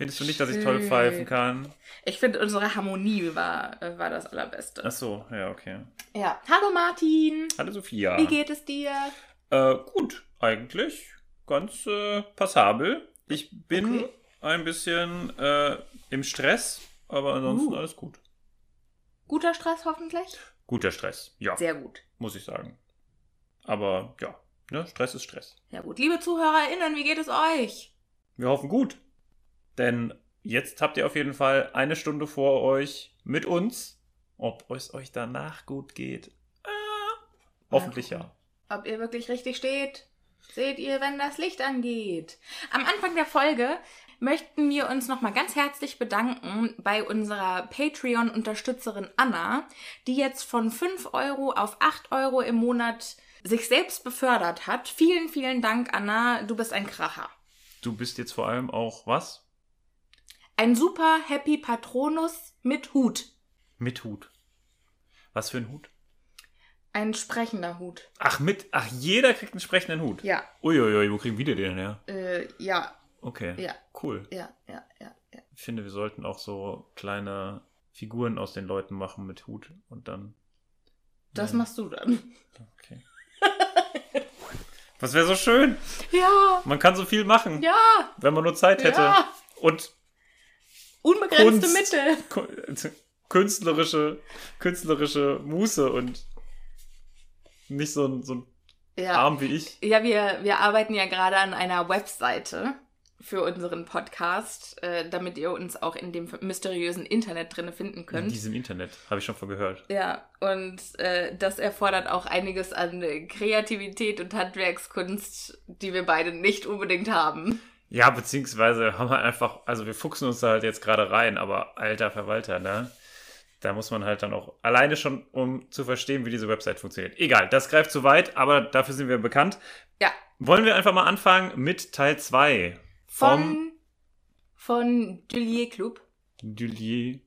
Findest du nicht, dass ich toll pfeifen kann? Ich finde, unsere Harmonie war, äh, war das Allerbeste. Ach so, ja, okay. Ja. Hallo Martin. Hallo Sophia. Wie geht es dir? Äh, gut, eigentlich. Ganz äh, passabel. Ich bin Okay. ein bisschen äh, im Stress, aber ansonsten Uh. alles gut. Guter Stress hoffentlich? Guter Stress, ja, Sehr gut. muss ich sagen. Aber ja, ne, Stress ist Stress. Ja gut. Liebe ZuhörerInnen, wie geht es euch? Wir hoffen gut. Denn jetzt habt ihr auf jeden Fall eine Stunde vor euch mit uns. Ob es euch danach gut geht? Ah, hoffentlich ja. Ob ihr wirklich richtig steht? Seht ihr, wenn das Licht angeht? Am Anfang der Folge möchten wir uns nochmal ganz herzlich bedanken bei unserer Patreon-Unterstützerin Anna, die jetzt von 5 Euro auf 8 Euro im Monat sich selbst befördert hat. Vielen, vielen Dank, Anna. Du bist ein Kracher. Du bist jetzt vor allem auch was? Ein super Happy Patronus mit Hut. Mit Hut. Was für ein Hut? Ein sprechender Hut. Ach, mit. Ach, jeder kriegt einen sprechenden Hut. Ja, Uiuiui, wo kriegen wir den her? äh, ja, Okay. ja, Cool. ja, ja, ja, ja. Ich finde, wir sollten auch so kleine Figuren aus den Leuten machen mit Hut und dann. Das Ja. machst du dann. Okay. Was wäre so schön? Ja, Man kann so viel machen, ja, wenn man nur Zeit hätte. ja. Und Unbegrenzte Kunst. Mittel. ku- künstlerische, künstlerische Muße und nicht so ein, so ein Ja, Arm wie ich. ja wir, wir arbeiten ja gerade an einer Webseite für unseren Podcast, äh, damit ihr uns auch in dem mysteriösen Internet drinne finden In könnt. diesem Internet, habe ich schon von gehört. Ja, und äh, das erfordert auch einiges an Kreativität und Handwerkskunst, die wir beide nicht unbedingt haben. Ja, beziehungsweise haben wir einfach, also wir fuchsen uns da halt jetzt gerade rein, aber alter Verwalter, ne? Da muss man halt dann auch alleine schon, um zu verstehen, wie diese Website funktioniert. Egal, das greift zu weit, aber dafür sind wir bekannt. Ja, Wollen wir einfach mal anfangen mit Teil 2 vom von, von Dulier Club. Dulier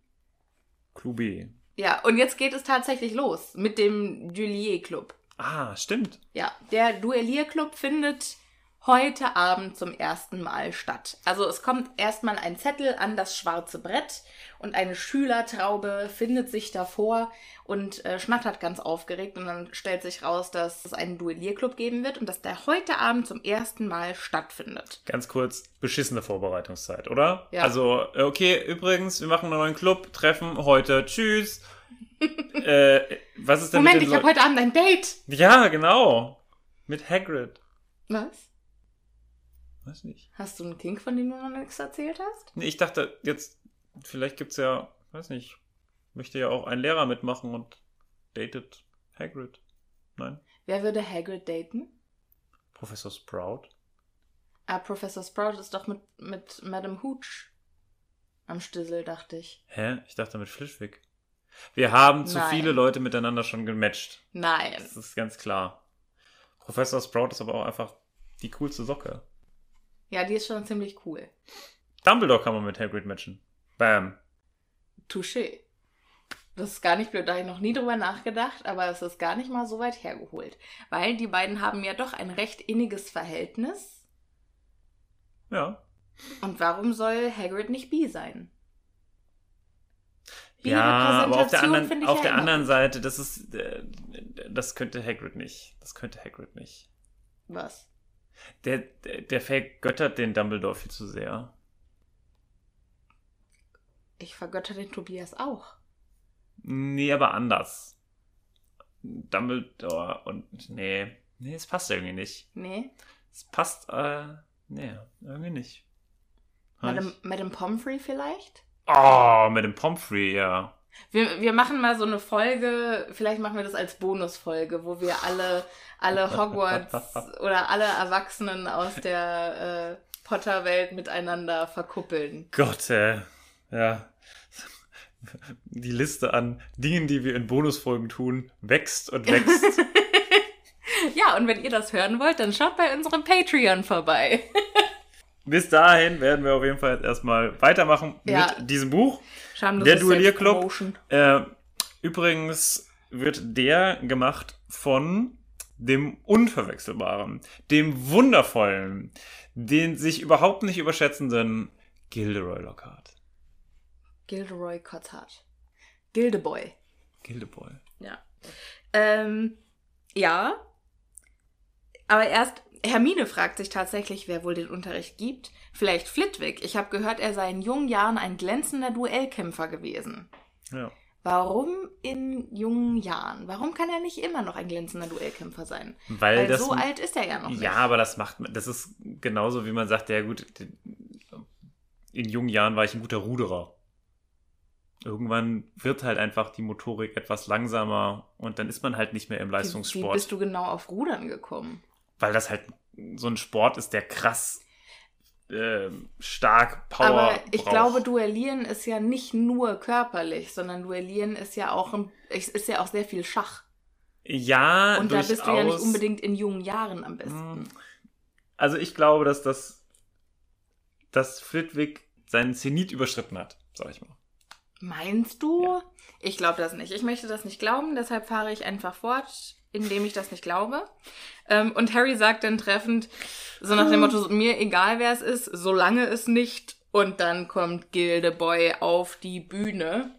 Clubé. Ja, und jetzt geht es tatsächlich los mit dem Dulier Club. Ah, stimmt. Ja, der Duellierclub findet heute Abend zum ersten Mal statt. Also es kommt erstmal ein Zettel an das schwarze Brett und eine Schülertraube findet sich davor und äh, schnattert ganz aufgeregt und dann stellt sich raus, dass es einen Duellierclub geben wird und dass der heute Abend zum ersten Mal stattfindet. Ganz kurz, beschissene Vorbereitungszeit, oder? Ja. Also, äh, okay, übrigens, wir machen einen neuen Club, treffen heute, tschüss. äh, was ist denn Moment, mit ich den habe Leuten? heute Abend ein Date. Ja, genau. Mit Hagrid. Was? Weiß nicht. Hast du einen Kink, von dem du noch nichts erzählt hast? Nee, ich dachte jetzt, vielleicht gibt's ja, weiß nicht, möchte ja auch ein Lehrer mitmachen und datet Hagrid. Nein? Wer würde Hagrid daten? Professor Sprout? Ah, Professor Sprout ist doch mit, mit Madame Hooch am Stissel, dachte ich. Hä? Ich dachte mit Flitwick. Wir haben zu Nein. viele Leute miteinander schon gematcht. Nein. Das ist ganz klar. Professor Sprout ist aber auch einfach die coolste Socke. Ja, die ist schon ziemlich cool. Dumbledore kann man mit Hagrid matchen. Bam. Touché. Das ist gar nicht blöd, da habe ich noch nie drüber nachgedacht, aber es ist gar nicht mal so weit hergeholt. Weil die beiden haben ja doch ein recht inniges Verhältnis. Ja. Und warum soll Hagrid nicht bi sein? Ja, aber auf der anderen, auf ja der anderen. Seite, das ist, äh, das könnte Hagrid nicht. Das könnte Hagrid nicht. Was? Der, der, der vergöttert den Dumbledore viel zu sehr. Ich vergötter den Tobias auch. Nee, aber anders. Dumbledore und, nee, nee, es passt irgendwie nicht. Nee? Es passt, äh, nee, irgendwie nicht. Madame, Madame Pomfrey vielleicht? Oh, mit dem Pomfrey, ja. Wir, wir machen mal so eine Folge, vielleicht machen wir das als Bonusfolge, wo wir alle, alle Hogwarts oder alle Erwachsenen aus der äh, Potter-Welt miteinander verkuppeln. Gott, äh, ja. Die Liste an Dingen, die wir in Bonusfolgen tun, wächst und wächst. Ja, und wenn ihr das hören wollt, dann schaut bei unserem Patreon vorbei. Bis dahin werden wir auf jeden Fall jetzt erstmal weitermachen Ja. mit diesem Buch. Schamlose Der Duellierclub. Äh, übrigens wird der gemacht von dem Unverwechselbaren, dem Wundervollen, den sich überhaupt nicht überschätzenden Gilderoy Lockhart. Gilderoy Cotthard. Gildeboy. Gildeboy. Ja. Ähm, ja. Aber erst, Hermine fragt sich tatsächlich, wer wohl den Unterricht gibt. Vielleicht Flitwick. Ich habe gehört, er sei in jungen Jahren ein glänzender Duellkämpfer gewesen. Ja. Warum in jungen Jahren? Warum kann er nicht immer noch ein glänzender Duellkämpfer sein? Weil, Weil das. so alt ist er ja noch nicht. ja, aber das macht das ist genauso wie man sagt, ja gut, in jungen Jahren war ich ein guter Ruderer. Irgendwann wird halt einfach die Motorik etwas langsamer und dann ist man halt nicht mehr im Wie, wie Leistungssport. bist du genau auf Rudern gekommen? Weil das halt so ein Sport ist, der krass ähm, stark Power Aber ich braucht. glaube, Duellieren ist ja nicht nur körperlich, sondern Duellieren ist ja auch, ein, ist ja auch sehr viel Schach. ja, Und da durchaus. bist du ja nicht unbedingt in jungen Jahren am besten. Hm. Also ich glaube, dass das dass Flitwick seinen Zenit überschritten hat, sag ich mal. Meinst du? Ich glaube das nicht. Ich möchte das nicht glauben, deshalb fahre ich einfach fort, indem ich das nicht glaube. Ähm, und Harry sagt dann treffend, so nach dem Motto, mir egal wer es ist, solange es nicht. Und dann kommt Gildeboy auf die Bühne,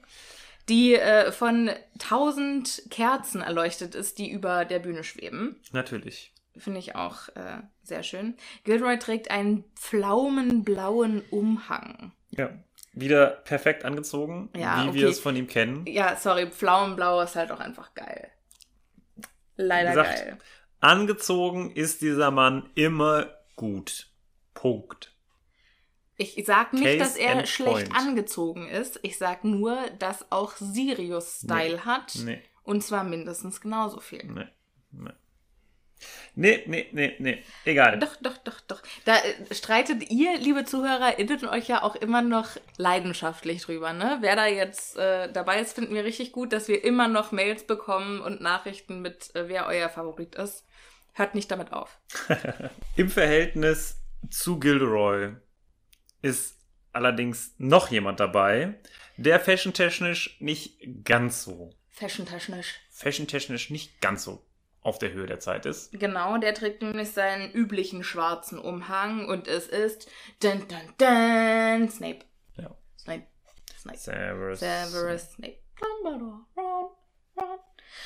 die äh, von tausend Kerzen erleuchtet ist, die über der Bühne schweben. Natürlich. Finde ich auch äh, sehr schön. Gilderoy trägt einen pflaumenblauen Umhang. Ja. Wieder perfekt angezogen, Ja, wie okay. wir es von ihm kennen. Ja, sorry, pflaumenblau ist halt auch einfach geil. Leider gesagt, geil. Angezogen ist dieser Mann immer gut. Punkt. Ich sag nicht, Case dass er schlecht point. angezogen ist. Ich sag nur, dass auch Sirius Style hat. Nee, Und zwar mindestens genauso viel. nee, nee. Nee, nee, nee, nee. Egal. Doch, doch, doch, doch. Da äh, streitet ihr, liebe ZuhörerInnen, euch ja auch immer noch leidenschaftlich drüber, ne? Wer da jetzt äh, dabei ist, finden wir richtig gut, dass wir immer noch Mails bekommen und Nachrichten mit, äh, wer euer Favorit ist. Hört nicht damit auf. Im Verhältnis zu Gilderoy ist allerdings noch jemand dabei, der fashiontechnisch nicht ganz so, Fashion-technisch. fashiontechnisch nicht ganz so auf der Höhe der Zeit ist. Genau, der trägt nämlich seinen üblichen schwarzen Umhang und es ist dun, dun, dun, Snape. Ja. Snape. Snape. Severus. Severus Snape.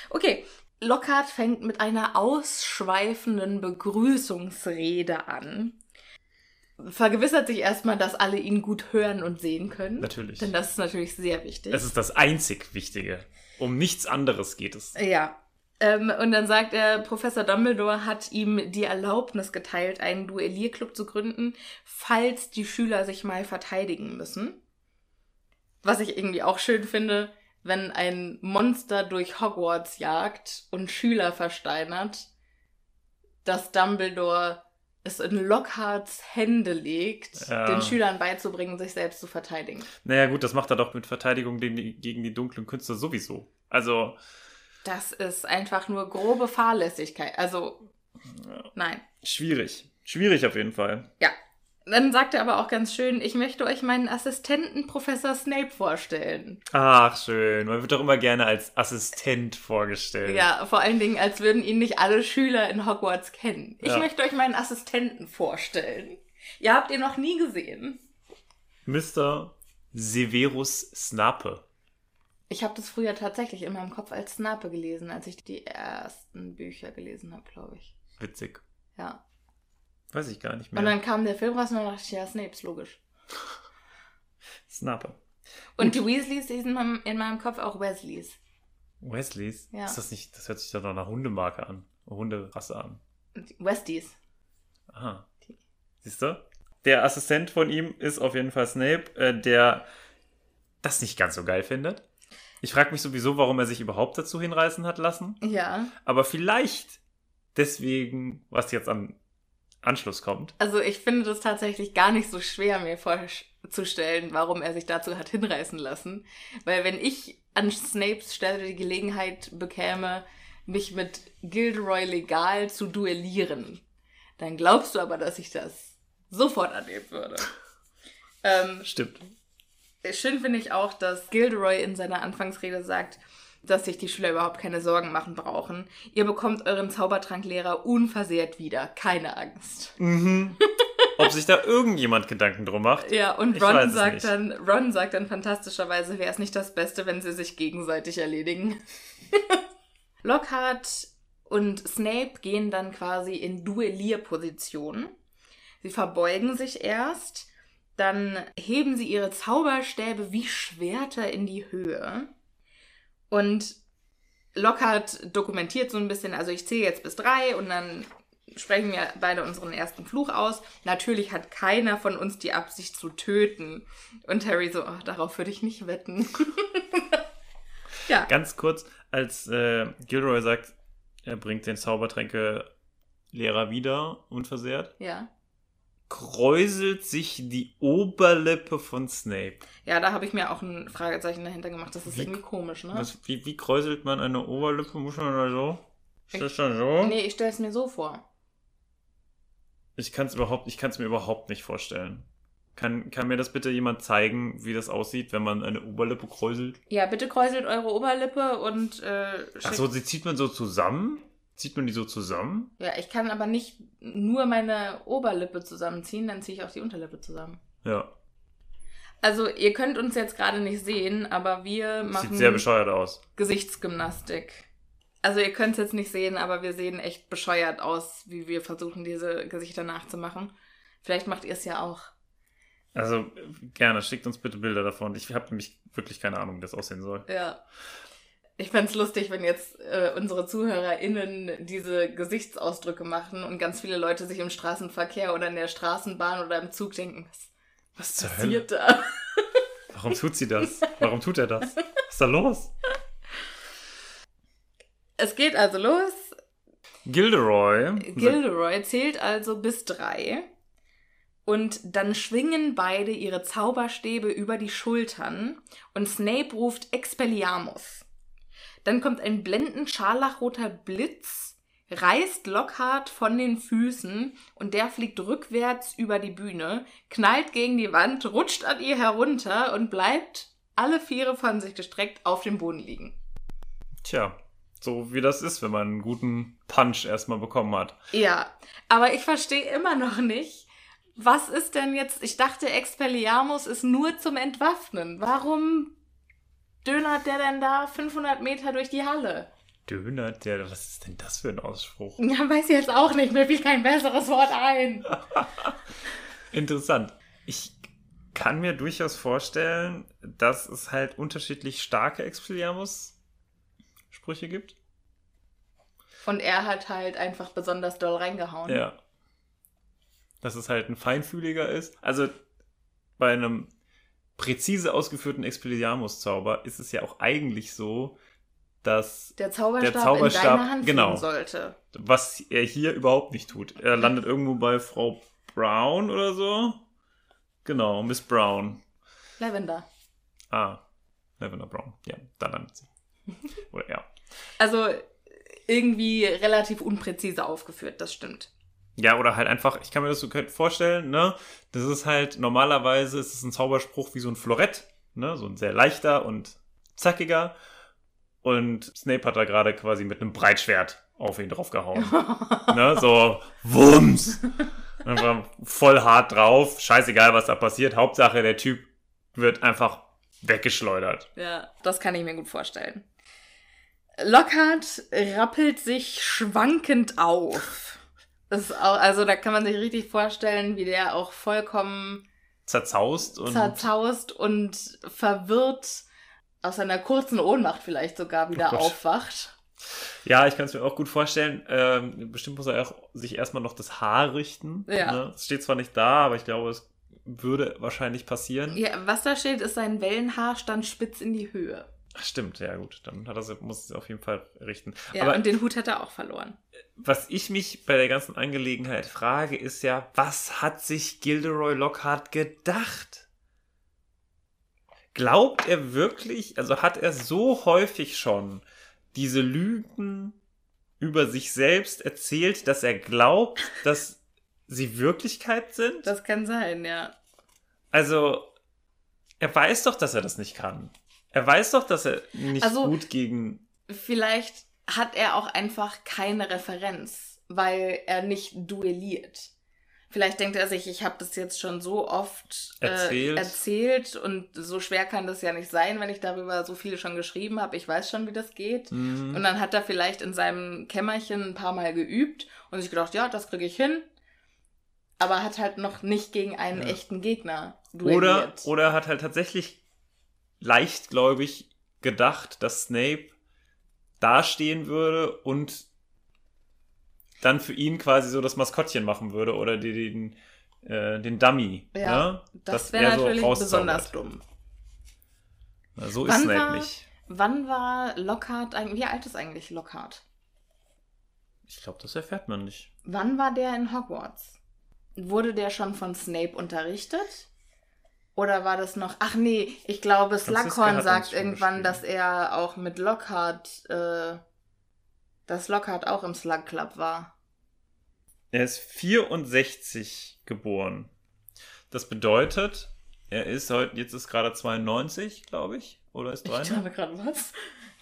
Okay, Lockhart fängt mit einer ausschweifenden Begrüßungsrede an. Vergewissert sich erstmal, dass alle ihn gut hören und sehen können. Natürlich. Denn das ist natürlich sehr wichtig. Das ist das einzig Wichtige. Um nichts anderes geht es. Ja. Ähm, und dann sagt er, Professor Dumbledore hat ihm die Erlaubnis geteilt, einen Duellierclub zu gründen, falls die Schüler sich mal verteidigen müssen. Was ich irgendwie auch schön finde, wenn ein Monster durch Hogwarts jagt und Schüler versteinert, dass Dumbledore es in Lockharts Hände legt, Ja. den Schülern beizubringen, sich selbst zu verteidigen. Naja, gut, das macht er doch mit Verteidigung gegen die, gegen die dunklen Künste sowieso. Also, Das ist einfach nur grobe Fahrlässigkeit. Also, nein. schwierig. Schwierig auf jeden Fall. Ja. Dann sagt er aber auch ganz schön, ich möchte euch meinen Assistenten Professor Snape vorstellen. Ach, schön. Man wird doch immer gerne als Assistent vorgestellt. Ja, vor allen Dingen, als würden ihn nicht alle Schüler in Hogwarts kennen. Ich Ja. möchte euch meinen Assistenten vorstellen. Ihr habt ihn noch nie gesehen. Mr. Severus Snape. Ich habe das früher tatsächlich in meinem Kopf als Snape gelesen, als ich die ersten Bücher gelesen habe, glaube ich. Witzig. Ja. Weiß ich gar nicht mehr. Und dann kam der Film raus und dann dachte ich, ja, Snape ist logisch. Snape. Und die Weasleys die sind in meinem, in meinem Kopf auch Wesleys. Wesleys? Ja. Ist das nicht, das hört sich doch noch nach Hundemarke an. Hunderasse an. Westies. Aha. Siehst du? Der Assistent von ihm ist auf jeden Fall Snape, äh, der das nicht ganz so geil findet. Ich frage mich sowieso, warum er sich überhaupt dazu hinreißen hat lassen. Ja. Aber vielleicht deswegen, was jetzt am Anschluss kommt. Also ich finde das tatsächlich gar nicht so schwer, mir vorzustellen, warum er sich dazu hat hinreißen lassen. Weil wenn ich an Snapes Stelle die Gelegenheit bekäme, mich mit Gilderoy legal zu duellieren, dann glaubst du aber, dass ich das sofort annehmen würde. ähm, Stimmt. Schön finde ich auch, dass Gilderoy in seiner Anfangsrede sagt, dass sich die Schüler überhaupt keine Sorgen machen brauchen. Ihr bekommt euren Zaubertranklehrer unversehrt wieder. Keine Angst. Ob sich da irgendjemand Gedanken drum macht? Ja, und Ron sagt nicht. dann, Ron sagt dann fantastischerweise, wäre es nicht das Beste, wenn sie sich gegenseitig erledigen. Lockhart und Snape gehen dann quasi in Duellierposition. Sie verbeugen sich erst, dann heben sie ihre Zauberstäbe wie Schwerter in die Höhe. Und Lockhart dokumentiert so ein bisschen, also ich zähle jetzt bis drei und dann sprechen wir beide unseren ersten Fluch aus. Natürlich hat keiner von uns die Absicht zu töten. Und Harry so, oh, darauf würde ich nicht wetten. ja. Ganz kurz, als äh, Gilroy sagt, er bringt den Zaubertränke-Lehrer wieder, unversehrt, Ja. Kräuselt sich die Oberlippe von Snape. Ja, da habe ich mir auch ein Fragezeichen dahinter gemacht. Das ist Wie- irgendwie komisch, ne? Was, wie, wie kräuselt man eine Oberlippe? Muss man da so? Ist das dann so? Nee, ich stelle es mir so vor. Ich kann es überhaupt, ich kann es mir überhaupt nicht vorstellen. Kann, kann mir das bitte jemand zeigen, wie das aussieht, wenn man eine Oberlippe kräuselt? Ja, bitte kräuselt eure Oberlippe und äh, schickt- Achso, sie zieht man so zusammen? Zieht man die so zusammen? Ja, ich kann aber nicht nur meine Oberlippe zusammenziehen, dann ziehe ich auch die Unterlippe zusammen. Ja. Also, ihr könnt uns jetzt gerade nicht sehen, aber wir machen Sieht sehr bescheuert aus. Gesichtsgymnastik. Also, ihr könnt es jetzt nicht sehen, aber wir sehen echt bescheuert aus, wie wir versuchen, diese Gesichter nachzumachen. Vielleicht macht ihr es ja auch. Also gerne, schickt uns bitte Bilder davon. Ich habe nämlich wirklich keine Ahnung, wie das aussehen soll. Ja. Ich fänd's lustig, wenn jetzt äh, unsere ZuhörerInnen diese Gesichtsausdrücke machen und ganz viele Leute sich im Straßenverkehr oder in der Straßenbahn oder im Zug denken, was Was zur passiert da? Warum tut sie das? Warum tut er das? Was ist da los? Es geht also los. Gilderoy. Gilderoy zählt also bis drei. Und dann schwingen beide ihre Zauberstäbe über die Schultern und Snape ruft Expelliarmus. Dann kommt ein blendend scharlachroter Blitz, reißt Lockhart von den Füßen und der fliegt rückwärts über die Bühne, knallt gegen die Wand, rutscht an ihr herunter und bleibt alle Viere von sich gestreckt auf dem Boden liegen. Tja, so wie das ist, wenn man einen guten Punch erstmal bekommen hat. Ja, aber ich verstehe immer noch nicht, was ist denn jetzt, ich dachte, Expelliarmus ist nur zum Entwaffnen. Warum dönert der denn da 500 Meter durch die Halle? Döner, der, was ist denn das für ein Ausspruch? Ja, weiß ich jetzt auch nicht, mir fiel kein besseres Wort ein. Interessant. Ich kann mir durchaus vorstellen, dass es halt unterschiedlich starke Expelliarmus-Sprüche gibt. Und er hat halt einfach besonders doll reingehauen. Ja. Dass es halt ein feinfühliger ist. Also bei einem präzise ausgeführten Expelliarmus-Zauber ist es ja auch eigentlich so, dass Der Zauberstab, Der Zauberstab, in deine Hand genau. sollte. was er hier überhaupt nicht tut. Er landet irgendwo bei Frau Brown oder so. Genau, Miss Brown. Lavender. Ah, Lavender Brown. Ja, da landet sie. Oder ja. Also irgendwie relativ unpräzise aufgeführt, das stimmt. Ja, oder halt einfach, ich kann mir das so vorstellen, ne? Das ist halt, normalerweise ist es ein Zauberspruch wie so ein Florett, ne? So ein sehr leichter und zackiger. Und Snape hat da gerade quasi mit einem Breitschwert auf ihn draufgehauen. ne? So, Wumms! Einfach voll hart drauf. Scheißegal, was da passiert. Hauptsache, der Typ wird einfach weggeschleudert. Ja, das kann ich mir gut vorstellen. Lockhart rappelt sich schwankend auf. Das ist auch, also da kann man sich richtig vorstellen, wie der auch vollkommen Zerzaust und. zerzaust und verwirrt aus seiner kurzen Ohnmacht vielleicht sogar wieder Oh aufwacht. Ja, ich kann es mir auch gut vorstellen. Ähm, bestimmt muss er auch sich erstmal noch das Haar richten. Ja. Ne? Es steht zwar nicht da, aber ich glaube, es würde wahrscheinlich passieren. Ja, was da steht, ist sein Wellenhaar stand spitz in die Höhe. Ach, stimmt, ja gut. Dann hat er, muss es auf jeden Fall richten. Ja, aber und den Hut hat er auch verloren. was ich mich bei der ganzen Angelegenheit frage, ist ja, was hat sich Gilderoy Lockhart gedacht? Glaubt er wirklich, also hat er so häufig schon diese Lügen über sich selbst erzählt, dass er glaubt, dass sie Wirklichkeit sind? Das kann sein, ja. Also, er weiß doch, dass er das nicht kann. Er weiß doch, dass er nicht Also- gut gegen. Vielleicht hat er auch einfach keine Referenz, weil er nicht duelliert. Vielleicht denkt er sich, ich habe das jetzt schon so oft äh, Erzählt. erzählt und so schwer kann das ja nicht sein, wenn ich darüber so viel schon geschrieben habe. Ich weiß schon, wie das geht. Mhm. Und dann hat er vielleicht in seinem Kämmerchen ein paar Mal geübt und sich gedacht, ja, das kriege ich hin. Aber hat halt noch nicht gegen einen Ja. echten Gegner Oder, duelliert. oder hat halt tatsächlich leichtgläubig gedacht, dass Snape dastehen würde und dann für ihn quasi so das Maskottchen machen würde oder den, äh, den Dummy. Ja, ne? das wäre so natürlich rauszaubert. besonders dumm. Na, So ist Wann Snape war- nicht. Wann war Lockhart eigentlich, wie alt ist eigentlich Lockhart? Ich glaube, das erfährt man nicht. Wann war der in Hogwarts? Wurde der schon von Snape unterrichtet? Oder war das noch. Ach nee, ich glaube, Slughorn sagt irgendwann, dass er auch mit Lockhart, äh, dass Lockhart auch im Slug Club war. Er ist 64 geboren. Das bedeutet, er ist heute, jetzt ist gerade 92, glaube ich. Oder ist Ich 93? glaube gerade was?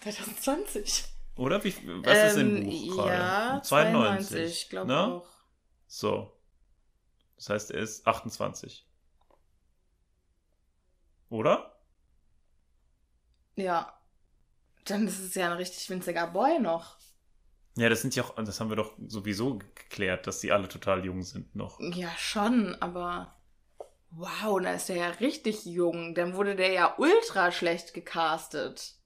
2020. Oder wie, was ist im Ähm, Buch gerade? Ja, 92, 92, ich glaube auch. So. Das heißt, er ist 28. Oder? Ja. Dann ist es ja ein richtig winziger Boy noch. Ja, das sind ja auch, das haben wir doch sowieso geklärt, dass die alle total jung sind noch. Ja, schon, aber wow, da ist der ja richtig jung. Dann wurde der ja ultra schlecht gecastet.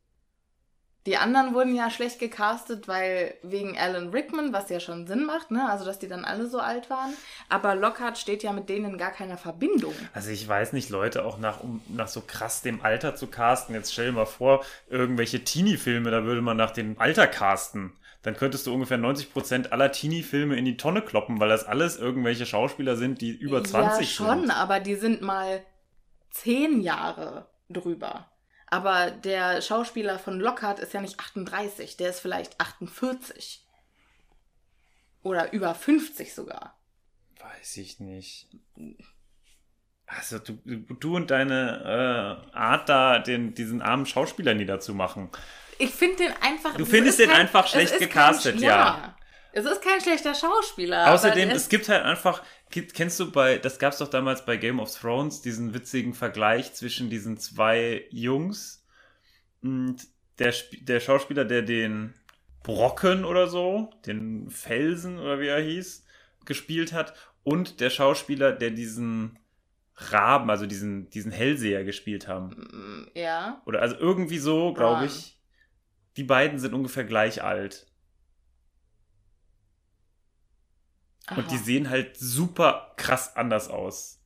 Die anderen wurden ja schlecht gecastet, weil wegen Alan Rickman, was ja schon Sinn macht, ne? Also, dass die dann alle so alt waren. Aber Lockhart steht ja mit denen in gar keiner Verbindung. Also ich weiß nicht, Leute auch nach, um nach so krass dem Alter zu casten. Jetzt stell dir mal vor, irgendwelche Teenie-Filme, da würde man nach dem Alter casten. Dann könntest du ungefähr 90% aller Teenie-Filme in die Tonne kloppen, weil das alles irgendwelche Schauspieler sind, die über 20 Ja, schon, sind. aber die sind mal zehn Jahre drüber. Aber der Schauspieler von Lockhart ist ja nicht 38, der ist vielleicht 48. Oder über 50 sogar. Weiß ich nicht. Also du, du und deine äh, Art da, den, diesen armen Schauspieler niederzumachen. Ich finde den einfach. Du es findest den einfach es schlecht gecastet, kein, ja. Es ist kein schlechter Schauspieler. Außerdem, es gibt halt einfach, kennst du bei, das gab's doch damals bei Game of Thrones, diesen witzigen Vergleich zwischen diesen zwei Jungs und der, der Schauspieler, der den Brocken oder so, den Felsen oder wie er hieß, gespielt hat und der Schauspieler, der diesen Raben, also diesen, diesen Hellseher gespielt haben. Mm, Ja. Oder also irgendwie so, glaube Bran. ich. Die beiden sind ungefähr gleich alt. Und die Aha. sehen halt super krass anders aus.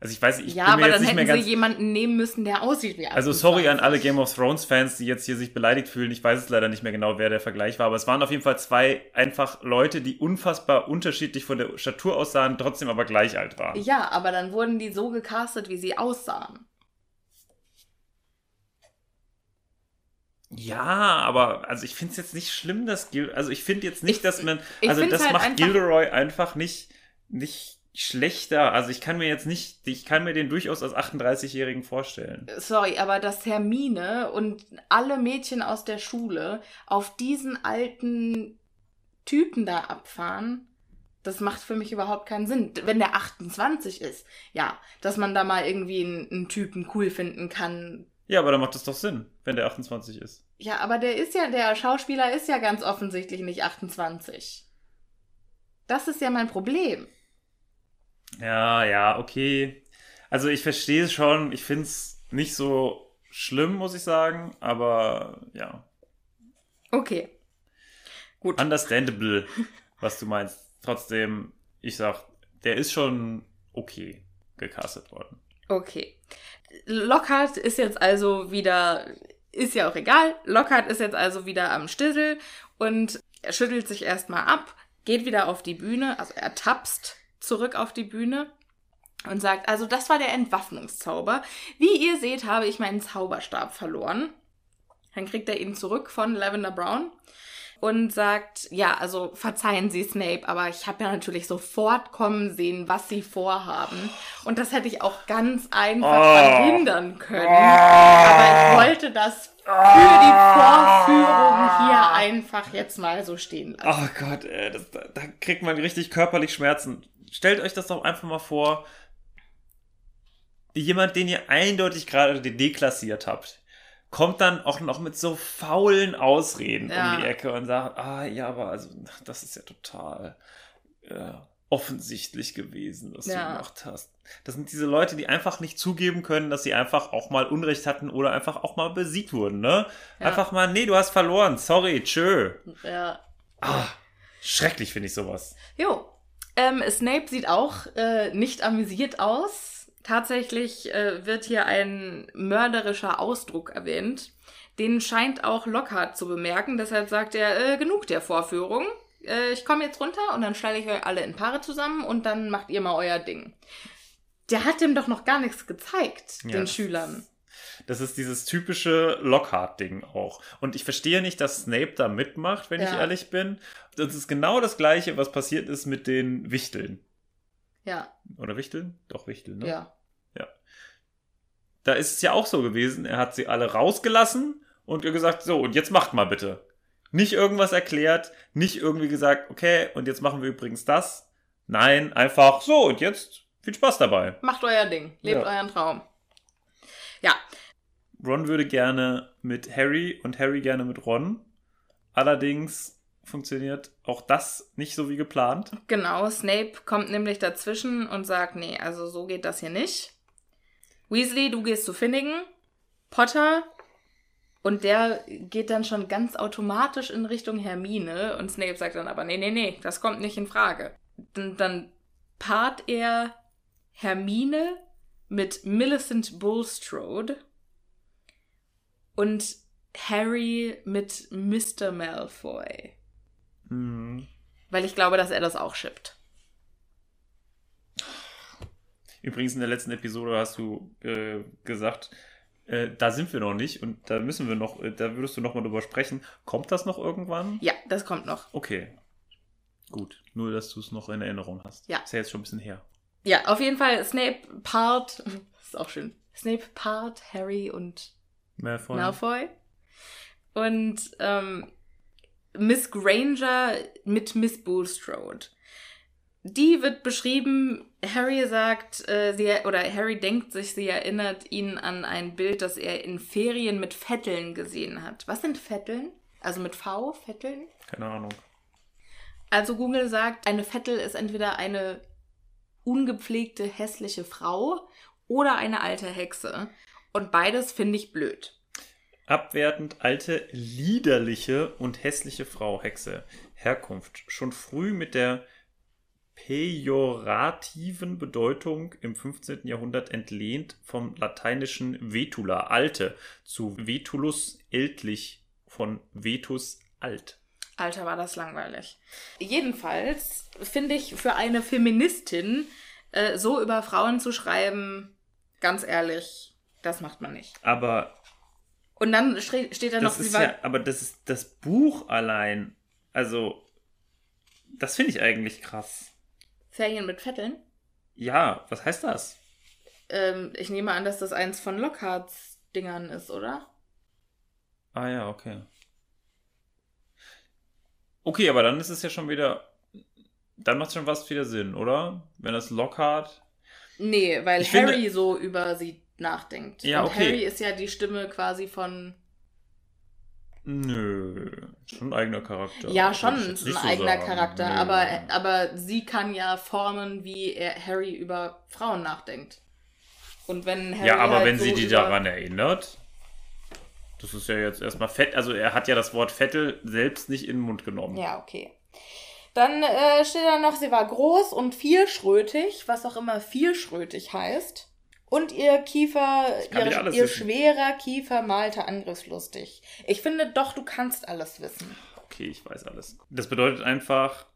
Also ich weiß, ich ja, bin aber mir jetzt dann nicht hätten mehr sie ganz. jemanden nehmen müssen, der aussieht wie Also sorry an 28. alle Game of Thrones Fans, die jetzt hier sich beleidigt fühlen. Ich weiß es leider nicht mehr genau, wer der Vergleich war, aber es waren auf jeden Fall zwei einfach Leute, die unfassbar unterschiedlich von der Statur aussahen, trotzdem aber gleich alt waren. Ja, aber dann wurden die so gecastet, wie sie aussahen. Ja, aber also ich finde es jetzt nicht schlimm, dass Gil also ich finde jetzt nicht, Ich- dass man also das halt macht einfach- Gilderoy einfach nicht nicht schlechter. Also ich kann mir jetzt nicht, ich kann mir den durchaus als 38-Jährigen vorstellen. Sorry, aber dass Hermine und alle Mädchen aus der Schule auf diesen alten Typen da abfahren, das macht für mich überhaupt keinen Sinn. Wenn der 28 ist, ja, dass man da mal irgendwie einen, einen Typen cool finden kann. Ja, aber dann macht das doch Sinn, wenn der 28 ist. Ja, aber der ist ja, der Schauspieler ist ja ganz offensichtlich nicht 28. Das ist ja mein Problem. Ja, ja, okay. Also ich verstehe es schon. Ich finde es nicht so schlimm, muss ich sagen. Aber ja, Okay. Gut. understandable, was du meinst. Trotzdem, ich sag, der ist schon okay gecastet worden. Okay. Lockhart ist jetzt also wieder, ist ja auch egal, Lockhart ist jetzt also wieder am Stissel und er schüttelt sich erstmal ab, geht wieder auf die Bühne, also er tapst zurück auf die Bühne und sagt, also das war der Entwaffnungszauber. Wie ihr seht, habe ich meinen Zauberstab verloren. Dann kriegt er ihn zurück von Lavender Brown und sagt, ja, also verzeihen Sie Snape, aber ich habe ja natürlich sofort kommen sehen, was Sie vorhaben. Und das hätte ich auch ganz einfach Oh. verhindern können. Aber ich wollte das für die Vorführung hier einfach jetzt mal so stehen lassen. Oh Gott, ey, das, da, da kriegt man richtig körperlich Schmerzen. Stellt euch das doch einfach mal vor. Jemand, den ihr eindeutig gerade deklassiert habt, kommt dann auch noch mit so faulen Ausreden Ja. um die Ecke und sagt, ah ja, aber also das ist ja total äh, offensichtlich gewesen, was Ja. du gemacht hast. Das sind diese Leute, die einfach nicht zugeben können, dass sie einfach auch mal Unrecht hatten oder einfach auch mal besiegt wurden, ne? Ja. Einfach mal, nee, du hast verloren, sorry, tschö. Ja. Ah, schrecklich finde ich sowas. Jo. Ähm, Snape sieht auch äh, nicht amüsiert aus. Tatsächlich äh, wird hier ein mörderischer Ausdruck erwähnt. Den scheint auch Lockhart zu bemerken. Deshalb sagt er, äh, genug der Vorführung. Äh, ich komme jetzt runter und dann stelle ich euch alle in Paare zusammen und dann macht ihr mal euer Ding. Der hat dem doch noch gar nichts gezeigt, Ja, den Schülern. Das ist dieses typische Lockhart-Ding auch. Und ich verstehe nicht, dass Snape da mitmacht, wenn ich Ja. ehrlich bin. Das ist genau das Gleiche, was passiert ist mit den Wichteln. Ja, Oder Wichteln? Doch, Wichteln, ne? ja. Da ist es ja auch so gewesen. Er hat sie alle rausgelassen und gesagt, so, und jetzt macht mal bitte. Nicht irgendwas erklärt, nicht irgendwie gesagt, okay, und jetzt machen wir übrigens das. Nein, einfach so, und jetzt viel Spaß dabei. Macht euer Ding. Lebt Ja. euren Traum. Ja, Ron würde gerne mit Harry und Harry gerne mit Ron. Allerdings funktioniert auch das nicht so wie geplant. Genau, Snape kommt nämlich dazwischen und sagt, nee, also so geht das hier nicht. Weasley, du gehst zu Finnigan. Potter. Und der geht dann schon ganz automatisch in Richtung Hermine. Und Snape sagt dann aber, nee, nee, nee, das kommt nicht in Frage. Dann, dann paart er Hermine mit Millicent Bulstrode und Harry mit Mr. Malfoy. Hm. Weil ich glaube, dass er das auch shippt. Übrigens in der letzten Episode hast du äh, gesagt, äh, da sind wir noch nicht und da müssen wir noch, äh, da würdest du noch mal drüber sprechen. Kommt das noch irgendwann? Ja, das kommt noch. Okay. Gut. Nur, dass du es noch in Erinnerung hast. Ja. Ist ja jetzt schon ein bisschen her. Ja, auf jeden Fall Snape part, das ist auch schön. Snape part Harry und Malfoy. Malfoy. Und ähm, Miss Granger mit Miss Bulstrode. Die wird beschrieben, Harry sagt, äh, sie, oder Harry denkt sich, sie erinnert ihn an ein Bild, das er in Ferien mit Vetteln gesehen hat. Was sind Vetteln? Also mit V, Vetteln? Keine Ahnung. Also Google sagt, eine Vettel ist entweder eine ungepflegte, hässliche Frau oder eine alte Hexe. Und beides finde ich blöd. Abwertend alte, liederliche und hässliche Frau Hexe. Herkunft. Schon früh mit der pejorativen Bedeutung im 15. Jahrhundert entlehnt vom lateinischen vetula, alte, zu vetulus, ältlich, von vetus, alt. Alter, war das langweilig. Jedenfalls finde ich für eine Feministin äh, so über Frauen zu schreiben, ganz ehrlich, das macht man nicht. Aber Und dann steht da noch, das ist ja, aber das ist das Buch allein. Also, das finde ich eigentlich krass. Ferien mit Vetteln. Ja, was heißt das? Ähm, ich nehme an, dass das eins von Lockharts Dingern ist, oder? Ah ja, okay. Okay, aber dann ist es ja schon wieder. Dann macht schon was wieder Sinn, oder? Wenn das Lockhart. Nee, weil Ich finde- Harry so über sie nachdenkt. Ja, Und okay. Harry ist ja die Stimme quasi von. Nö, schon ein eigener Charakter. Ja, schon ein so eigener sagen. Charakter, Nö. aber, aber sie kann ja formen, wie er, Harry über Frauen nachdenkt. Und wenn Harry Ja, aber halt wenn so sie die daran erinnert. Das ist ja jetzt erstmal fett. Also, er hat ja das Wort Vettel selbst nicht in den Mund genommen. Ja, okay. Dann äh, steht da noch, sie war groß und vierschrötig, was auch immer vierschrötig heißt. Und ihr Kiefer, ihr, ihr schwerer Kiefer malte angriffslustig. Ich finde doch, du kannst alles wissen. Okay, ich weiß alles. Das bedeutet einfach,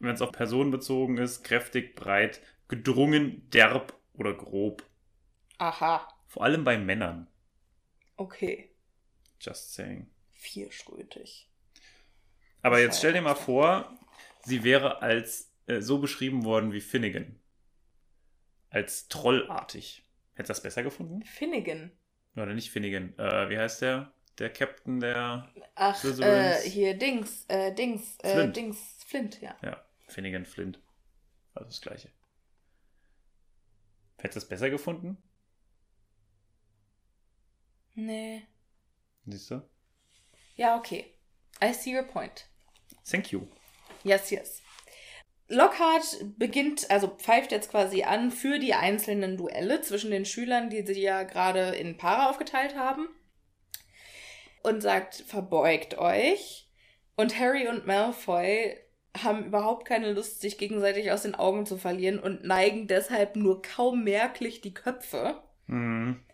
wenn es auf Personen bezogen ist, kräftig, breit, gedrungen, derb oder grob. Aha, Vor allem bei Männern. okay. Just saying. Vierschrötig. Aber Das jetzt stell dir mal vor, sie wäre als äh, so beschrieben worden wie Finnegan. Als trollartig. Hättest du das besser gefunden? Finnegan. Oder nicht Finnegan? Äh, wie heißt der? Der Captain der. Ach, äh, hier Dings, äh, Dings, äh, Flint. Dings, Flint, ja. Ja, Finnegan Flint. Also das gleiche. Hättest du das besser gefunden? Nee. Siehst du? Ja, okay. I see your point. Thank you. Yes, yes. Lockhart beginnt, also pfeift jetzt quasi an für die einzelnen Duelle zwischen den Schülern, die sie ja gerade in Paare aufgeteilt haben. Und sagt, verbeugt euch. Und Harry und Malfoy haben überhaupt keine Lust, sich gegenseitig aus den Augen zu verlieren und neigen deshalb nur kaum merklich die Köpfe. Mhm.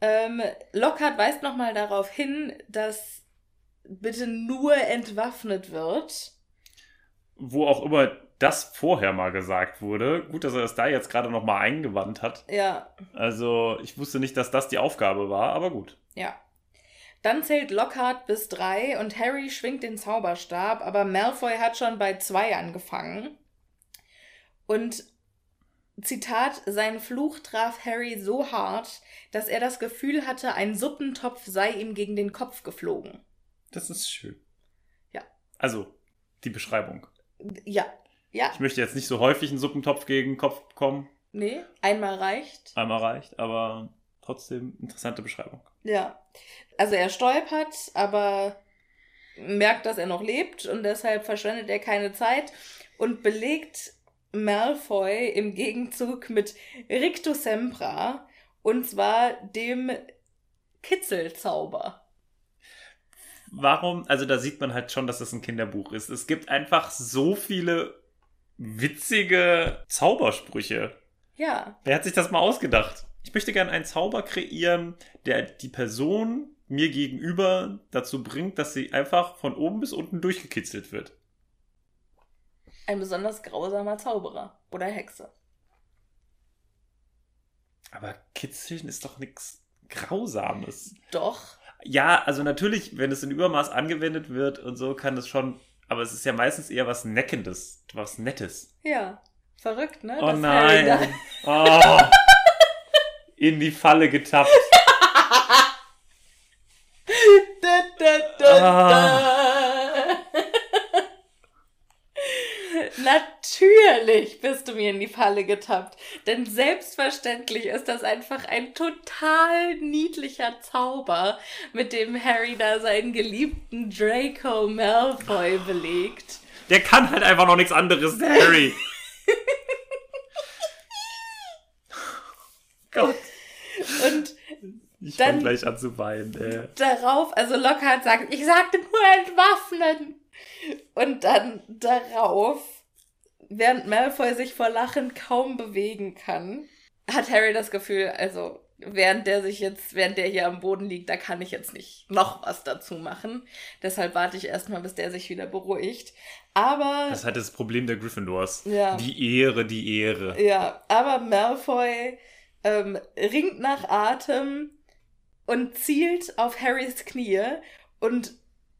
Ähm, Lockhart weist nochmal darauf hin, dass bitte nur entwaffnet wird. Wo auch immer das vorher mal gesagt wurde. Gut, dass er das da jetzt gerade nochmal eingewandt hat. Ja, Also, ich wusste nicht, dass das die Aufgabe war, aber gut. ja. Dann zählt Lockhart bis drei und Harry schwingt den Zauberstab, aber Malfoy hat schon bei zwei angefangen. Und Zitat, sein Fluch traf Harry so hart, dass er das Gefühl hatte, ein Suppentopf sei ihm gegen den Kopf geflogen. Das ist schön. Ja. Also, die Beschreibung. Ja, ja, Ich möchte jetzt nicht so häufig einen Suppentopf gegen den Kopf bekommen. nee, einmal reicht. Einmal reicht, aber trotzdem interessante Beschreibung. Ja. Also er stolpert, aber merkt, dass er noch lebt und deshalb verschwendet er keine Zeit und belegt Malfoy im Gegenzug mit Rictus Sempra und zwar dem Kitzelzauber. Warum? Also, da sieht man halt schon, dass es ein Kinderbuch ist. Es gibt einfach so viele witzige Zaubersprüche. Ja, Wer hat sich das mal ausgedacht? Ich möchte gerne einen Zauber kreieren, der die Person mir gegenüber dazu bringt, dass sie einfach von oben bis unten durchgekitzelt wird. ein besonders grausamer Zauberer oder Hexe. Aber kitzeln ist doch nichts Grausames. Doch. Ja, also natürlich, wenn es in Übermaß angewendet wird und so, kann es schon. Aber es ist ja meistens eher was Neckendes, was Nettes. Ja. Verrückt, ne? Oh Dass Harry da- nein. Oh. In die Falle getappt. Da, da, da, Ah. da. Natürlich bist du mir in die Falle getappt. Denn selbstverständlich ist das einfach ein total niedlicher Zauber, mit dem Harry da seinen geliebten Draco Malfoy belegt. Der kann halt einfach noch nichts anderes, der Harry. Gott. Und Ich Dann- fange gleich an zu weinen. Ey. darauf, also Lockhart sagt, ich sagte nur entwaffnen. Und dann darauf während Malfoy sich vor Lachen kaum bewegen kann, hat Harry das Gefühl, also während der sich jetzt, während der hier am Boden liegt, da kann ich jetzt nicht noch was dazu machen. Deshalb warte ich erstmal, bis der sich wieder beruhigt. Aber. Das halt das Problem der Gryffindors. Ja. Die Ehre, die Ehre. Ja, aber Malfoy ähm, ringt nach Atem und zielt auf Harrys Knie und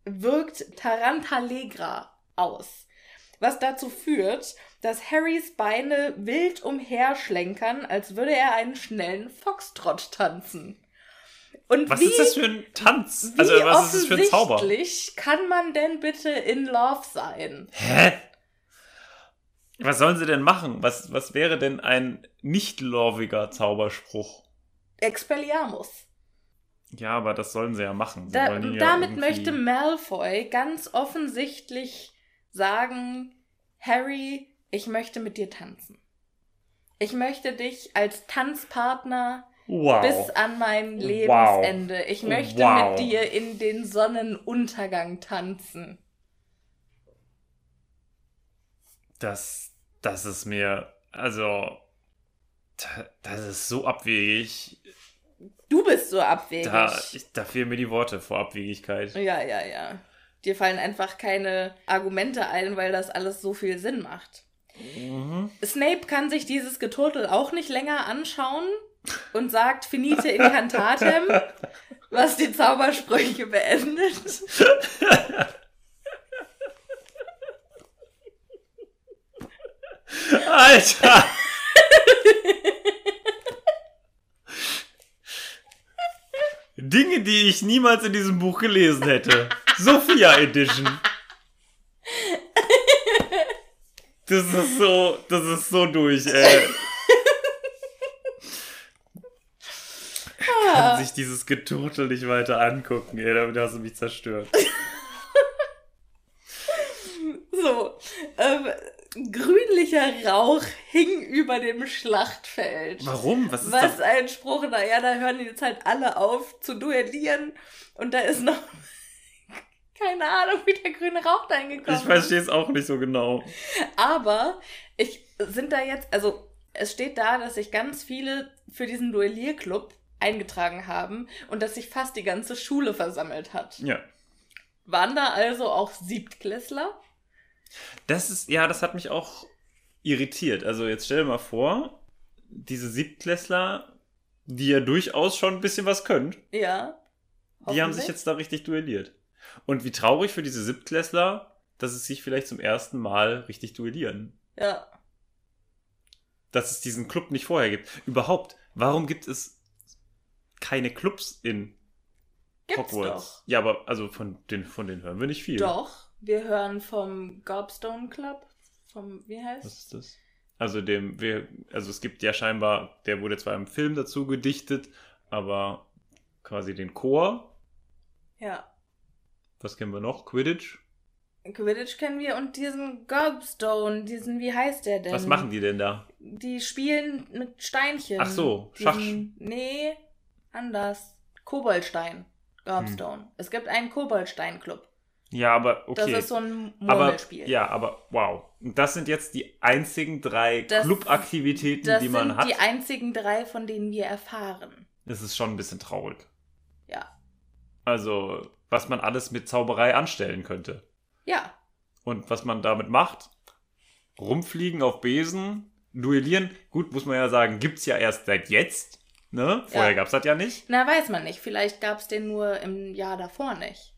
wirkt Tarantalegra aus. Was dazu führt, dass Harrys Beine wild umherschlenkern, als würde er einen schnellen Foxtrott tanzen. Und Was wie, ist das für ein Tanz? Also, was ist das für ein Zauber? offensichtlich kann man denn bitte in Love sein? Hä? Was sollen sie denn machen? Was, was wäre denn ein nicht-loviger Zauberspruch? Expelliarmus. Ja, aber das sollen sie ja machen. Sie Da, damit möchte Malfoy ganz offensichtlich sagen, Harry, ich möchte mit dir tanzen. Ich möchte dich als Tanzpartner Wow. bis an mein Lebensende. Ich möchte Wow. mit dir in den Sonnenuntergang tanzen. Das, das ist mir, also, da- das ist so abwegig. Du bist so abwegig. Da, da fehlen mir die Worte vor Abwegigkeit. ja, ja, ja. Dir fallen einfach keine Argumente ein, weil das alles so viel Sinn macht. Mhm. Snape kann sich dieses Geturtel auch nicht länger anschauen und sagt Finite Incantatem, was die Zaubersprüche beendet. Alter! Dinge, die ich niemals in diesem Buch gelesen hätte. Sophia Edition. Das ist so, das ist so durch, ey. Kann sich dieses Geturtel nicht weiter angucken, ey. Damit hast du mich zerstört. So, ähm, grünlicher Rauch hing über dem Schlachtfeld. Warum? Was ist Was das? ein Spruch, naja, da hören jetzt halt alle auf zu duellieren und da ist noch keine Ahnung, wie der grüne Rauch da hingekommen Ich verstehe es auch nicht so genau. Aber ich sind da jetzt, also es steht da, dass sich ganz viele für diesen Duellierclub eingetragen haben und dass sich fast die ganze Schule versammelt hat. Ja. Waren da also auch Siebtklässler? Das ist, ja, das hat mich auch irritiert. Also jetzt stell dir mal vor, diese Siebtklässler, die ja durchaus schon ein bisschen was können, Ja. die haben sich jetzt da richtig duelliert. Und wie traurig für diese Siebtklässler, dass es sich vielleicht zum ersten Mal richtig duellieren. Ja. Dass es diesen Club nicht vorher gibt. Überhaupt, warum gibt es keine Clubs in Gibt's Hogwarts? Ja, aber also von den, von denen hören wir nicht viel. Doch. Wir hören vom Gobstone Club. Vom, wie heißt? Was ist das? Also dem, wir, also es gibt ja scheinbar, der wurde zwar im Film dazu gedichtet, aber quasi den Chor. Ja. Was kennen wir noch? Quidditch. Quidditch kennen wir und diesen Gobstone, diesen, wie heißt der denn? Was machen die denn da? Die spielen mit Steinchen. Ach so, Schach. Diesen, nee, anders. Koboldstein. Gobstone. Es gibt einen Koboldstein-Club. Ja, aber Das okay. ist so ein aber Murmelspiel. ja, aber wow. Und das sind jetzt die einzigen drei Das- Clubaktivitäten, das die man sind hat. die einzigen drei, von denen wir erfahren. Das ist schon ein bisschen traurig. Ja. Also, was man alles mit Zauberei anstellen könnte. Ja. Und was man damit macht, rumfliegen auf Besen, duellieren, gut, muss man ja sagen, gibt's ja erst seit jetzt. Ne? Vorher Ja. gab's das ja nicht. Na, weiß man nicht. Vielleicht gab es den nur im Jahr davor nicht.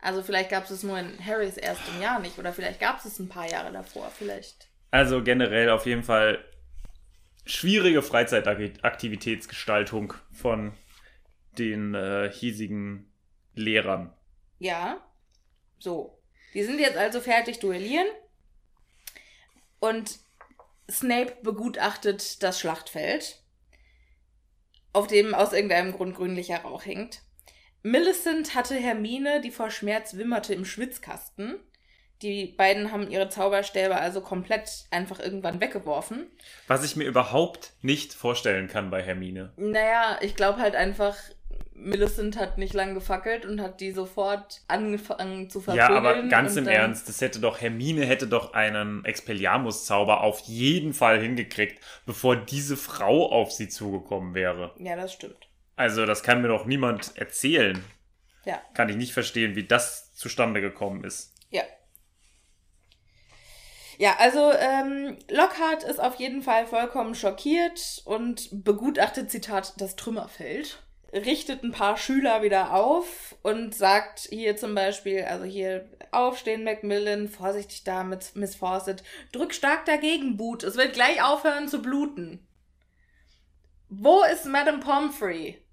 Also vielleicht gab es nur in Harrys erstem Jahr nicht. Oder vielleicht gab es es ein paar Jahre davor. Vielleicht. Also generell auf jeden Fall schwierige Freizeitaktivitätsgestaltung von den äh, hiesigen Lehrern. Ja. So. Die sind jetzt also fertig duellieren. Und Snape begutachtet das Schlachtfeld, auf dem aus irgendeinem Grund grünlicher Rauch hängt. Millicent hatte Hermine, die vor Schmerz wimmerte, im Schwitzkasten. Die beiden haben ihre Zauberstäbe also komplett einfach irgendwann weggeworfen. Was ich mir überhaupt nicht vorstellen kann bei Hermine. Naja, ich glaube halt einfach, Millicent hat nicht lang gefackelt und hat die sofort angefangen zu Ja, verprügeln. aber ganz im Ernst, das hätte doch, Hermine hätte doch einen Expelliarmus-Zauber auf jeden Fall hingekriegt, bevor diese Frau auf sie zugekommen wäre. Ja, das stimmt. Also, das kann mir doch niemand erzählen. Ja, Kann ich nicht verstehen, wie das zustande gekommen ist. ja. Ja, also ähm, Lockhart ist auf jeden Fall vollkommen schockiert und begutachtet, Zitat, das Trümmerfeld. Richtet ein paar Schüler wieder auf und sagt hier zum Beispiel, also hier aufstehen, Macmillan, vorsichtig da mit Miss Fawcett, drück stark dagegen, Boot, es wird gleich aufhören zu bluten. Wo ist Madame Pomfrey?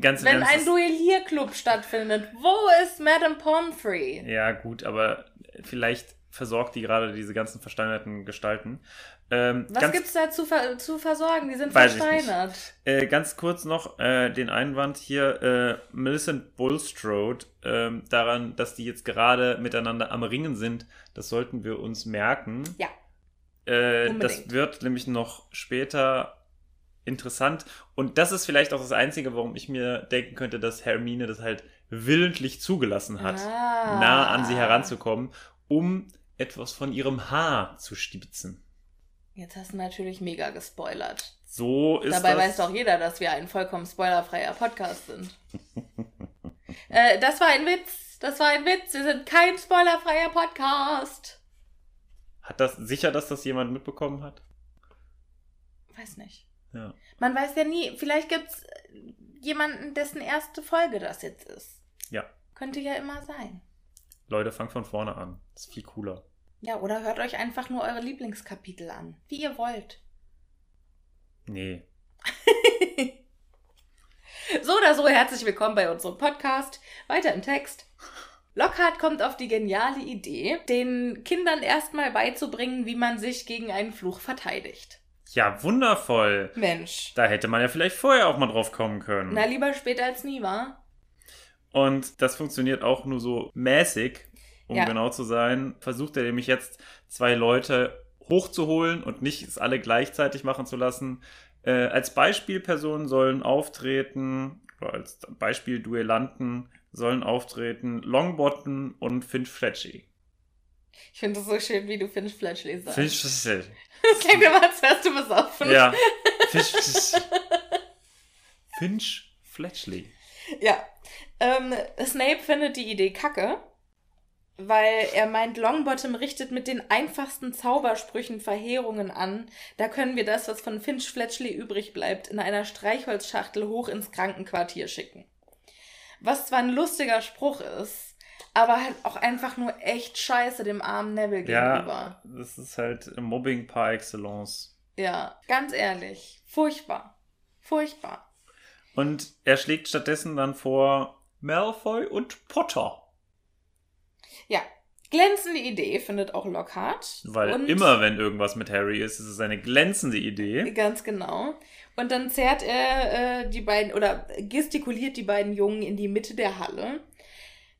Ganz Wenn ein Duellierclub stattfindet, wo ist Madame Pomfrey? Ja, gut, aber vielleicht versorgt die gerade diese ganzen versteinerten Gestalten. Ähm, Was gibt's da zu, ver zu versorgen? Die sind versteinert. Äh, ganz kurz noch äh, den Einwand hier, äh, Millicent Bulstrode, ähm, daran, dass die jetzt gerade miteinander am Ringen sind, das sollten wir uns merken. Ja. Äh, das wird nämlich noch später interessant. Und das ist vielleicht auch das Einzige, warum ich mir denken könnte, dass Hermine das halt willentlich zugelassen hat, Ah. nah an sie heranzukommen, um etwas von ihrem Haar zu stibitzen. Jetzt hast du natürlich mega gespoilert. So ist Dabei das. weiß doch jeder, dass wir ein vollkommen spoilerfreier Podcast sind. äh, das war ein Witz. Das war ein Witz. Wir sind kein spoilerfreier Podcast. Hat das sicher, dass das jemand mitbekommen hat? Weiß nicht. Ja. Man weiß ja nie. Vielleicht gibt's äh, jemanden, dessen erste Folge das jetzt ist. Ja. Könnte ja immer sein. Leute, fangt von vorne an. Das ist viel cooler. Ja, oder hört euch einfach nur eure Lieblingskapitel an. Wie ihr wollt. Nee. So oder so, herzlich willkommen bei unserem Podcast. Weiter im Text. Lockhart kommt auf die geniale Idee, den Kindern erstmal beizubringen, wie man sich gegen einen Fluch verteidigt. Ja, wundervoll. Mensch. Da hätte man ja vielleicht vorher auch mal drauf kommen können. Na, lieber später als nie, wa? Und das funktioniert auch nur so mäßig, um Ja. genau zu sein. Versucht er nämlich jetzt zwei Leute hochzuholen und nicht es alle gleichzeitig machen zu lassen. Äh, als Beispielpersonen sollen auftreten, oder als Beispielduellanten sollen auftreten Longbottom und Finch Fletchy. Ich finde es so schön, wie du Finch Fletchley sagst. Finch Fletchy. Das klingt immer, als wärst du besoffen. Ja. Finch, Finch Fletchley. Ja. Ähm, Snape findet die Idee kacke, weil er meint, Longbottom richtet mit den einfachsten Zaubersprüchen Verheerungen an. Da können wir das, was von Finch Fletchley übrig bleibt, in einer Streichholzschachtel hoch ins Krankenquartier schicken. Was zwar ein lustiger Spruch ist, aber halt auch einfach nur echt scheiße dem armen Neville gegenüber. Ja, das ist halt Mobbing par excellence. Ja, ganz ehrlich. Furchtbar. Furchtbar. Und er schlägt stattdessen dann vor Malfoy und Potter. Ja. Glänzende Idee findet auch Lockhart. Weil Und- immer, wenn irgendwas mit Harry ist, ist es eine glänzende Idee. Ganz genau. Und dann zerrt er äh, die beiden oder gestikuliert die beiden Jungen in die Mitte der Halle.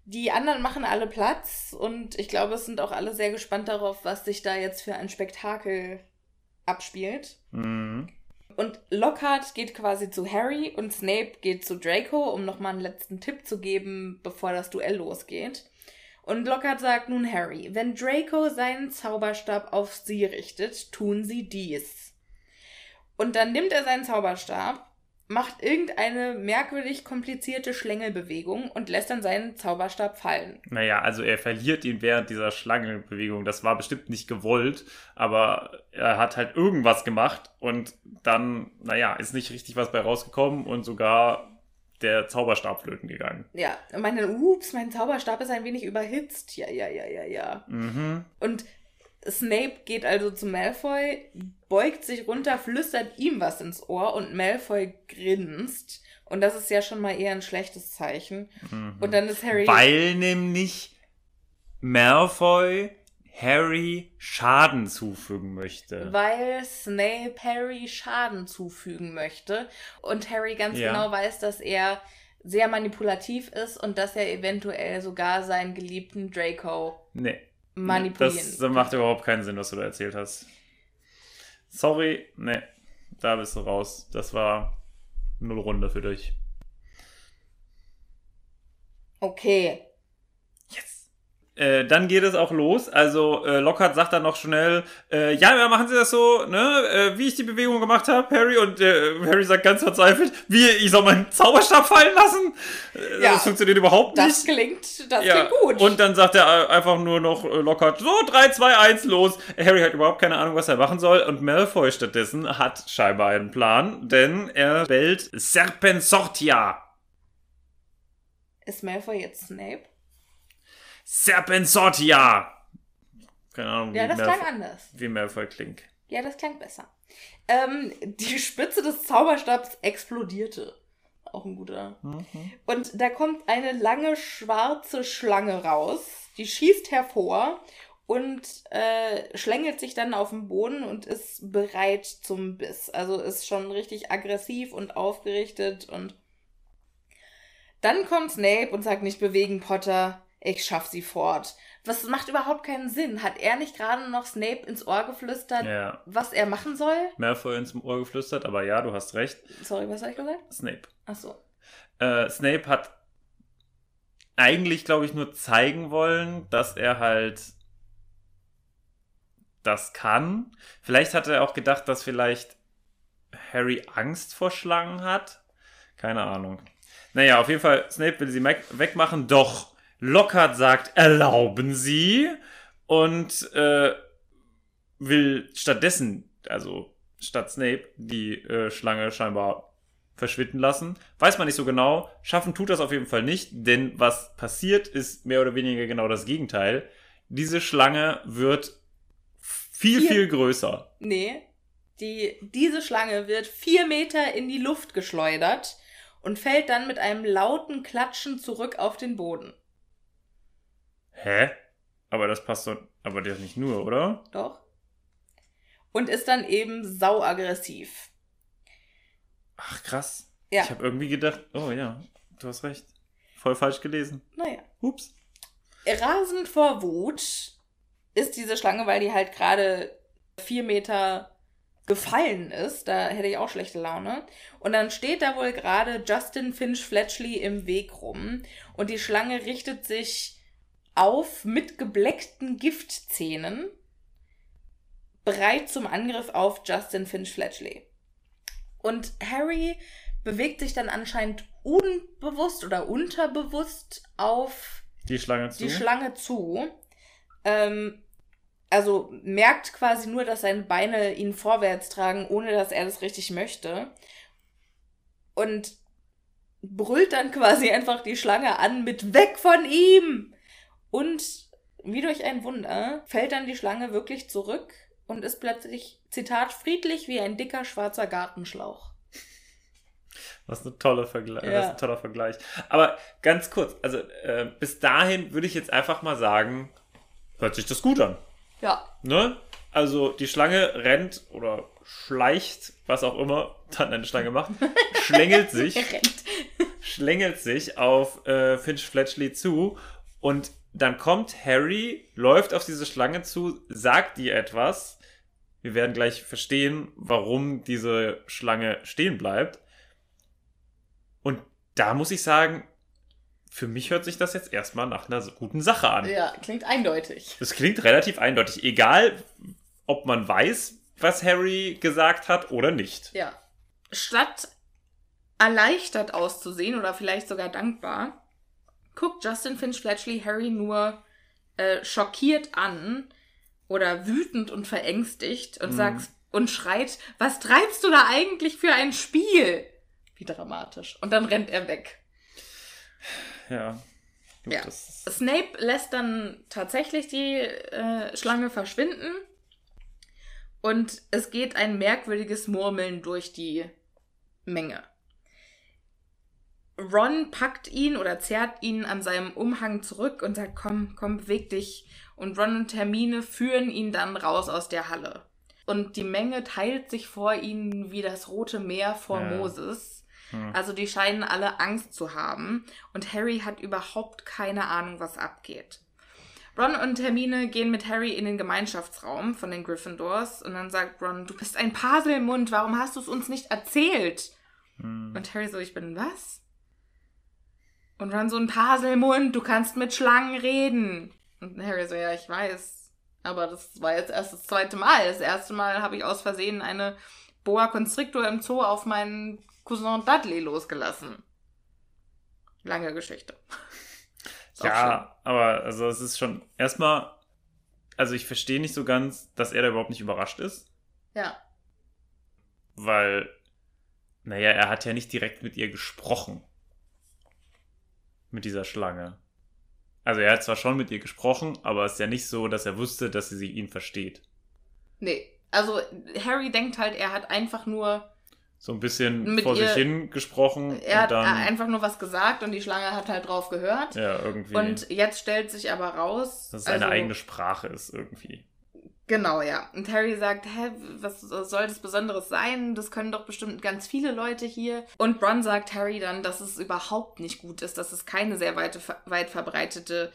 Die anderen machen alle Platz und ich glaube, es sind auch alle sehr gespannt darauf, was sich da jetzt für ein Spektakel abspielt. Mhm. Und Lockhart geht quasi zu Harry und Snape geht zu Draco, um nochmal einen letzten Tipp zu geben, bevor das Duell losgeht. Und Lockhart sagt nun Harry, wenn Draco seinen Zauberstab auf sie richtet, tun sie dies. Und dann nimmt er seinen Zauberstab, macht irgendeine merkwürdig komplizierte Schlängelbewegung und lässt dann seinen Zauberstab fallen. Naja, also er verliert ihn während dieser Schlangenbewegung. Das war bestimmt nicht gewollt, aber er hat halt irgendwas gemacht und dann, naja, ist nicht richtig was bei rausgekommen und sogar der Zauberstab flöten gegangen. Ja, und dann, ups, mein Zauberstab ist ein wenig überhitzt. Ja, ja, ja, ja, ja. Mhm. Und Snape geht also zu Malfoy, beugt sich runter, flüstert ihm was ins Ohr und Malfoy grinst. Und das ist ja schon mal eher ein schlechtes Zeichen. Mhm. Und dann ist Harry. Weil nämlich Malfoy Harry Schaden zufügen möchte. Weil Snape Harry Schaden zufügen möchte. Und Harry ganz Ja. genau weiß, dass er sehr manipulativ ist und dass er eventuell sogar seinen geliebten Draco Nee. manipulieren Das macht überhaupt keinen Sinn, was du da erzählt hast. Sorry, nee. Da bist du raus. Das war null Runde für dich. Okay. Äh, dann geht es auch los. Also äh, Lockhart sagt dann noch schnell, äh, ja, ja, machen Sie das so, ne, äh, wie ich die Bewegung gemacht habe, Harry. Und äh, Harry sagt ganz verzweifelt, wie, ich soll meinen Zauberstab fallen lassen? Äh, Ja. Das funktioniert überhaupt nicht. Das klingt, das Ja, klingt gut. und dann sagt er einfach nur noch äh, Lockhart, so, 3, 2, 1, los. Harry hat überhaupt keine Ahnung, was er machen soll. Und Malfoy stattdessen hat scheinbar einen Plan, denn er bellt Serpensortia. ist Malfoy jetzt Snape? Serpensortia! Keine Ahnung, Ja, wie, das Malfoy, klang anders. wie Malfoy klingt. Ja, das klang besser. Ähm, die Spitze des Zauberstabs explodierte. Auch ein guter. Und da kommt eine lange schwarze Schlange raus. Die schießt hervor und äh, schlängelt sich dann auf den Boden und ist bereit zum Biss. Also ist schon richtig aggressiv und aufgerichtet und dann kommt Snape und sagt nicht bewegen, Potter, ich schaff sie fort. Was macht überhaupt keinen Sinn. Hat er nicht gerade noch Snape ins Ohr geflüstert, Ja. was er machen soll? Malfoy ins Ohr geflüstert, aber ja, du hast recht. Sorry, was habe ich gesagt? Snape. Ach so. Äh, Snape hat eigentlich, glaube ich, nur zeigen wollen, dass er halt das kann. Vielleicht hat er auch gedacht, dass vielleicht Harry Angst vor Schlangen hat. Keine Ahnung. Naja, auf jeden Fall, Snape will sie wegmachen, doch Lockhart sagt, erlauben Sie und äh, will stattdessen, also statt Snape, die äh, Schlange scheinbar verschwinden lassen. Weiß man nicht so genau. Schaffen tut das auf jeden Fall nicht, denn was passiert, ist mehr oder weniger genau das Gegenteil. Diese Schlange wird viel, Vier- viel größer. Nee. Die, diese Schlange wird vier Meter in die Luft geschleudert und fällt dann mit einem lauten Klatschen zurück auf den Boden. Hä? Aber das passt doch. Aber der nicht nur, oder? Doch. Und ist dann eben sauaggressiv. Ach, krass. Ja. Ich habe irgendwie gedacht, oh ja, du hast recht. Voll falsch gelesen. Naja. Ups. Rasend vor Wut ist diese Schlange, weil die halt gerade vier Meter gefallen ist. Da hätte ich auch schlechte Laune. Und dann steht da wohl gerade Justin Finch Fletchley im Weg rum. Und die Schlange richtet sich auf mit gebleckten Giftzähnen, bereit zum Angriff auf Justin Finch Fletchley. Und Harry bewegt sich dann anscheinend unbewusst oder unterbewusst auf Die Schlange zu. die Schlange zu. Ähm, also merkt quasi nur, dass seine Beine ihn vorwärts tragen, ohne dass er das richtig möchte. Und brüllt dann quasi einfach die Schlange an mit Weg von ihm! Und wie durch ein Wunder fällt dann die Schlange wirklich zurück und ist plötzlich, Zitat, friedlich wie ein dicker schwarzer Gartenschlauch. Was ein toller Vergleich. Ja. Das ist ein toller Vergleich. Aber ganz kurz, also äh, bis dahin würde ich jetzt einfach mal sagen, hört sich das gut an. Ja. Ne? Also die Schlange rennt oder schleicht, was auch immer dann eine Schlange macht, schlängelt sich, rennt. schlängelt sich auf äh, Finch Fletchley zu und dann kommt Harry, läuft auf diese Schlange zu, sagt ihr etwas. Wir werden gleich verstehen, warum diese Schlange stehen bleibt. Und da muss ich sagen, für mich hört sich das jetzt erstmal nach einer guten Sache an. Ja, klingt eindeutig. Das klingt relativ eindeutig, egal ob man weiß, was Harry gesagt hat oder nicht. Ja. Statt erleichtert auszusehen oder vielleicht sogar dankbar, guckt Justin Finch Fletchley Harry nur äh, schockiert an oder wütend und verängstigt und Mhm. sagt und schreit, was treibst du da eigentlich für ein Spiel? Wie dramatisch. Und dann rennt er weg. Ja. Gut, Ja. Snape lässt dann tatsächlich die äh, Schlange verschwinden und es geht ein merkwürdiges Murmeln durch die Menge. Ron packt ihn oder zerrt ihn an seinem Umhang zurück und sagt, komm, komm, beweg dich. Und Ron und Hermine führen ihn dann raus aus der Halle. Und die Menge teilt sich vor ihnen wie das Rote Meer vor Ja. Moses. Hm. Also die scheinen alle Angst zu haben. Und Harry hat überhaupt keine Ahnung, was abgeht. Ron und Hermine gehen mit Harry in den Gemeinschaftsraum von den Gryffindors und dann sagt Ron, du bist ein Paselmund, warum hast du es uns nicht erzählt? hm. Und Harry so, ich bin was? Und dann so ein Paselmund, du kannst mit Schlangen reden. Und Harry so, ja, ich weiß. Aber das war jetzt erst das zweite Mal. Das erste Mal habe ich aus Versehen eine Boa Constrictor im Zoo auf meinen Cousin Dudley losgelassen. Lange Geschichte. Ist Ja, aber also es ist schon erstmal, also ich verstehe nicht so ganz, dass er da überhaupt nicht überrascht ist. Ja. weil, naja, er hat ja nicht direkt mit ihr gesprochen. Mit dieser Schlange. Also er hat zwar schon mit ihr gesprochen, aber es ist ja nicht so, dass er wusste, dass sie ihn versteht. Nee. Also Harry denkt halt, er hat einfach nur, So ein bisschen vor ihr- sich hin gesprochen er hat und dann, einfach nur was gesagt und die Schlange hat halt drauf gehört. ja, irgendwie, Und jetzt stellt sich aber raus, dass es seine also- eigene Sprache ist irgendwie. Genau, ja. Und Harry sagt, hä, was soll das Besonderes sein? Das können doch bestimmt ganz viele Leute hier. Und Ron sagt Harry dann, dass es überhaupt nicht gut ist, dass es keine sehr weite, weit verbreitete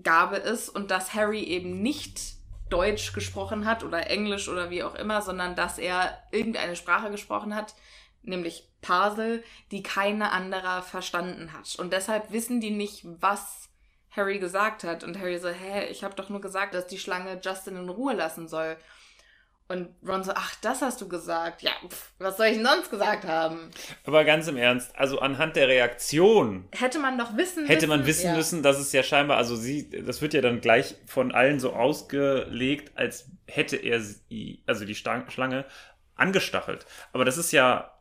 Gabe ist und dass Harry eben nicht Deutsch gesprochen hat oder Englisch oder wie auch immer, sondern dass er irgendeine Sprache gesprochen hat, nämlich Parsel, die keine anderer verstanden hat. Und deshalb wissen die nicht, was Harry gesagt hat. Und Harry so, hä, ich habe doch nur gesagt, dass die Schlange Justin in Ruhe lassen soll. Und Ron so, ach, das hast du gesagt. Ja, pf, was soll ich denn sonst gesagt haben? Aber ganz im Ernst, also anhand der Reaktion Hätte man doch wissen hätte man wissen ja. müssen, dass es ja scheinbar, also sie, das wird ja dann gleich von allen so ausgelegt, als hätte er sie, also die Schlange, angestachelt. Aber das ist ja,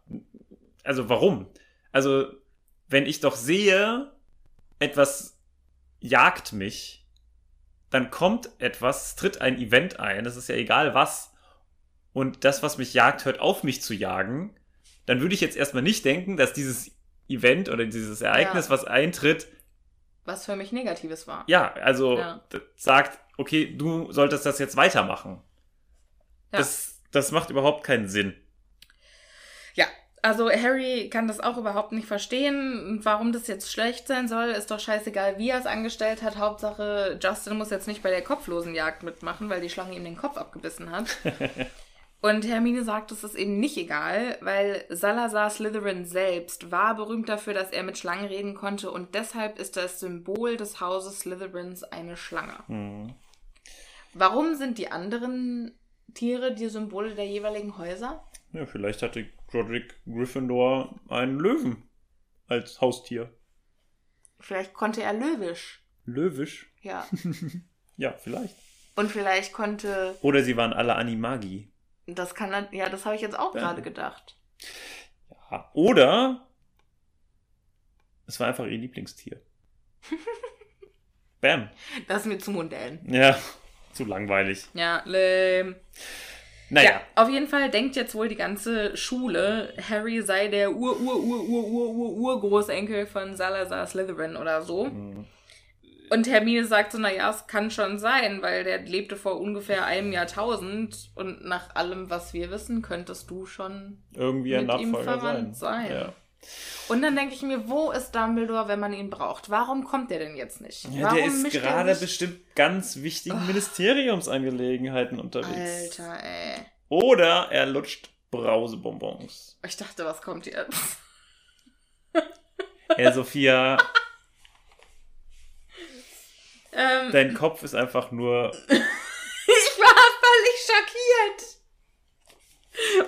also warum? Also, wenn ich doch sehe, etwas jagt mich, dann kommt etwas, tritt ein Event ein, das ist ja egal was, und das, was mich jagt, hört auf, mich zu jagen, dann würde ich jetzt erstmal nicht denken, dass dieses Event oder dieses Ereignis, Ja. was eintritt, Was für mich Negatives war. ja, also Ja. sagt, okay, du solltest das jetzt weitermachen. Ja. Das, das macht überhaupt keinen Sinn. Also Harry kann das auch überhaupt nicht verstehen. Warum das jetzt schlecht sein soll, ist doch scheißegal, wie er es angestellt hat. Hauptsache, Justin muss jetzt nicht bei der Kopflosenjagd mitmachen, weil die Schlange ihm den Kopf abgebissen hat. Und Hermine sagt, es ist eben nicht egal, weil Salazar Slytherin selbst war berühmt dafür, dass er mit Schlangen reden konnte und deshalb ist das Symbol des Hauses Slytherins eine Schlange. Hm. Warum sind die anderen Tiere die Symbole der jeweiligen Häuser? Ja, vielleicht hatte Roderick Gryffindor einen Löwen als Haustier. Vielleicht konnte er löwisch. Löwisch? Ja. Ja, vielleicht. Und vielleicht konnte, Oder sie waren alle Animagi. das kann, ja, das habe ich jetzt auch Ja. gerade gedacht. Ja. Oder es war einfach ihr Lieblingstier. Bam. Das ist mir zu mundell. Ja, zu langweilig. Ja, lame. Naja, Ja, auf jeden Fall denkt jetzt wohl die ganze Schule, Harry sei der ur ur ur ur ur ur Urgroßenkel von Salazar Slytherin oder so. Hm. Und Hermine sagt so, naja, es kann schon sein, weil der lebte vor ungefähr einem Jahrtausend und nach allem, was wir wissen, könntest du schon irgendwie ein Nachfolger verwandt sein. sein. Ja. Und dann denke ich mir, wo ist Dumbledore, wenn man ihn braucht? Warum kommt der denn jetzt nicht? Ja, Warum der ist er gerade bestimmt ganz wichtigen Ministeriumsangelegenheiten unterwegs. Alter, ey. Oder er lutscht Brausebonbons. Ich dachte, was kommt jetzt? Hey Sophia, Ähm, dein Kopf ist einfach nur. ich war völlig schockiert.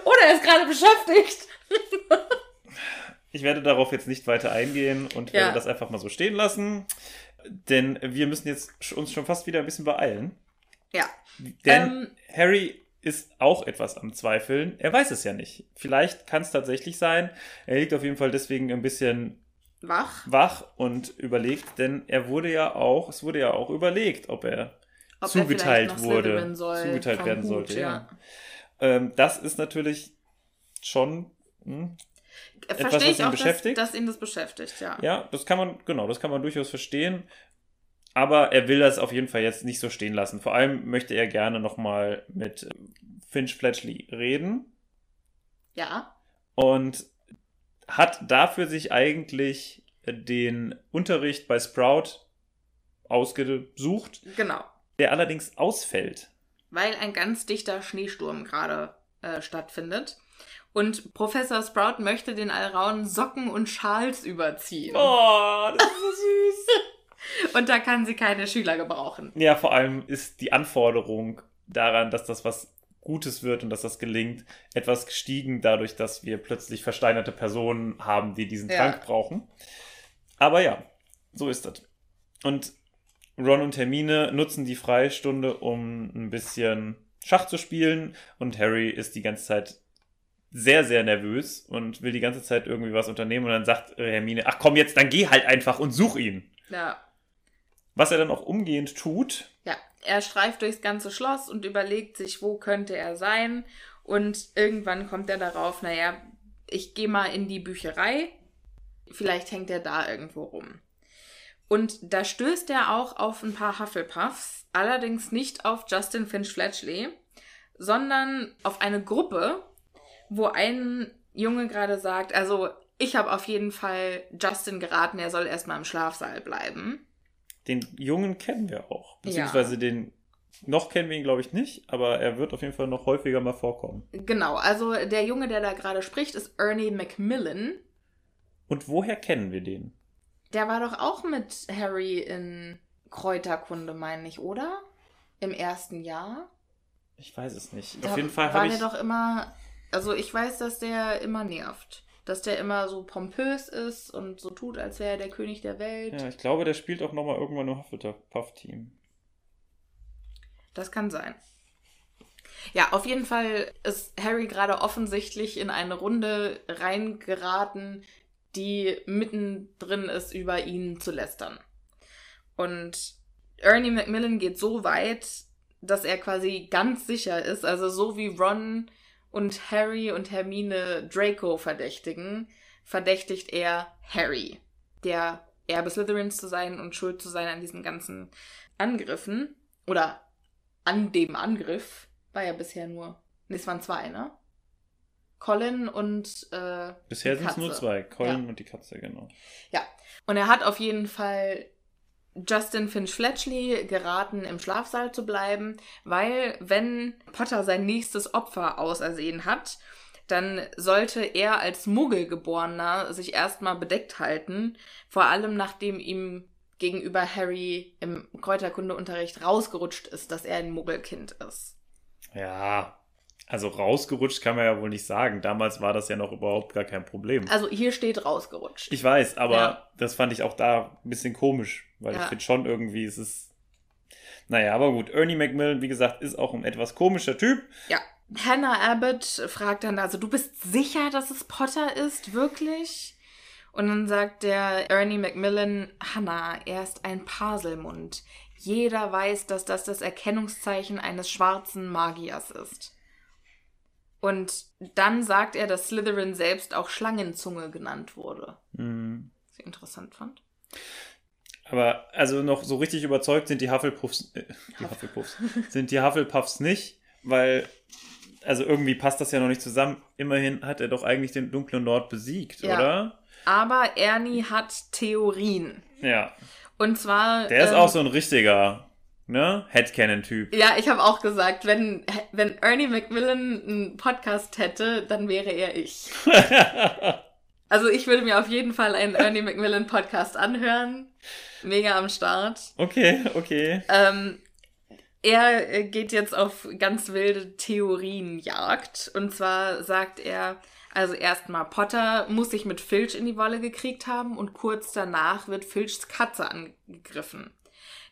Oder er ist gerade beschäftigt. Ich werde darauf jetzt nicht weiter eingehen und Ja. werde das einfach mal so stehen lassen. Denn wir müssen jetzt uns schon fast wieder ein bisschen beeilen. Ja. Denn Ähm. Harry ist auch etwas am Zweifeln. Er weiß es ja nicht. Vielleicht kann es tatsächlich sein. Er liegt auf jeden Fall deswegen ein bisschen Wach. wach und überlegt, denn er wurde ja auch, es wurde ja auch überlegt, ob er Ob er zugeteilt nach wurde, soll, zugeteilt werden Hut, sollte. Ja. Ähm, das ist natürlich schon, hm, Etwas, Verstehe ich auch, dass, beschäftigt? dass ihn das beschäftigt, ja. ja, das kann man, genau, das kann man durchaus verstehen. Aber er will das auf jeden Fall jetzt nicht so stehen lassen. Vor allem möchte er gerne nochmal mit Finch Fletchley reden Ja. und hat dafür sich eigentlich den Unterricht bei Sprout ausgesucht, Genau. der allerdings ausfällt. Weil ein ganz dichter Schneesturm gerade äh, stattfindet. Und Professor Sprout möchte den Alraunen Socken und Schals überziehen. Oh, das ist so süß. Und da kann sie keine Schüler gebrauchen. ja, vor allem ist die Anforderung daran, dass das was Gutes wird und dass das gelingt, etwas gestiegen, dadurch, dass wir plötzlich versteinerte Personen haben, die diesen Ja. Trank brauchen. Aber ja, so ist das. Und Ron und Hermine nutzen die Freistunde, um ein bisschen Schach zu spielen. Und Harry ist die ganze Zeit sehr, sehr nervös und will die ganze Zeit irgendwie was unternehmen. Und dann sagt Hermine, ach komm jetzt, dann geh halt einfach und such ihn. Ja. Was er dann auch umgehend tut. Ja, er streift durchs ganze Schloss und überlegt sich, wo könnte er sein. Und irgendwann kommt er darauf, naja, ich gehe mal in die Bücherei. Vielleicht hängt er da irgendwo rum. Und da stößt er auch auf ein paar Hufflepuffs, allerdings nicht auf Justin Finch Fletchley, sondern auf eine Gruppe, wo ein Junge gerade sagt, also ich habe auf jeden Fall Justin geraten, er soll erstmal im Schlafsaal bleiben. Den Jungen kennen wir auch. Ja. Beziehungsweise den, noch kennen wir ihn, glaube ich, nicht, aber er wird auf jeden Fall noch häufiger mal vorkommen. Genau, also der Junge, der da gerade spricht, ist Ernie Macmillan. Und woher kennen wir den? Der war doch auch mit Harry in Kräuterkunde, meine ich, oder? Im ersten Jahr. Ich weiß es nicht. Da auf jeden Fall war habe der ich. doch immer. Also ich weiß, dass der immer nervt. Dass der immer so pompös ist und so tut, als wäre er der König der Welt. Ja, ich glaube, der spielt auch nochmal irgendwann im Hufflepuff-Team. Das kann sein. Ja, auf jeden Fall ist Harry gerade offensichtlich in eine Runde reingeraten, die mittendrin ist, über ihn zu lästern. Und Ernie Macmillan geht so weit, dass er quasi ganz sicher ist, also so wie Ron und Harry und Hermine Draco verdächtigen, verdächtigt er Harry, der Erbe Slytherins zu sein und schuld zu sein an diesen ganzen Angriffen. Oder an dem Angriff war ja bisher nur. Ne, es waren zwei, ne? Colin und äh, Bisher sind es nur zwei. Colin und die Katze, genau. Ja. Und er hat auf jeden Fall Justin Finch Fletchley geraten, im Schlafsaal zu bleiben, weil wenn Potter sein nächstes Opfer ausersehen hat, dann sollte er als Muggelgeborener sich erstmal bedeckt halten, vor allem nachdem ihm gegenüber Harry im Kräuterkundeunterricht rausgerutscht ist, dass er ein Muggelkind ist. Ja, also rausgerutscht kann man ja wohl nicht sagen. Damals war das ja noch überhaupt gar kein Problem. Also hier steht rausgerutscht. Ich weiß, aber Ja. das fand ich auch da ein bisschen komisch, weil Ja. ich finde schon irgendwie, es ist. Naja, aber gut. Ernie Macmillan, wie gesagt, ist auch ein etwas komischer Typ. Ja. Hannah Abbott fragt dann, also du bist sicher, dass es Potter ist, wirklich? Und dann sagt der Ernie Macmillan, Hannah, er ist ein Paselmund. Jeder weiß, dass das das Erkennungszeichen eines schwarzen Magiers ist. Und dann sagt er, dass Slytherin selbst auch Schlangenzunge genannt wurde. Hm. Was ich interessant fand. Aber also noch so richtig überzeugt sind die Hufflepuffs, äh, die Huff- Hufflepuffs, sind die Hufflepuffs nicht, weil, also irgendwie passt das ja noch nicht zusammen. Immerhin hat er doch eigentlich den dunklen Lord besiegt, Ja. oder? Aber Ernie hat Theorien. Ja. Und zwar. Der ist ähm, auch so ein richtiger, ne, Headcanon-Typ. Ja, ich habe auch gesagt, wenn, wenn Ernie Macmillan einen Podcast hätte, dann wäre er ich. Also ich würde mir auf jeden Fall einen Ernie Macmillan Podcast anhören. Mega am Start. okay, okay. Ähm, er äh, geht jetzt auf ganz wilde Theorienjagd. Und zwar sagt er, also erstmal, Potter muss sich mit Filch in die Wolle gekriegt haben und kurz danach wird Filchs Katze angegriffen.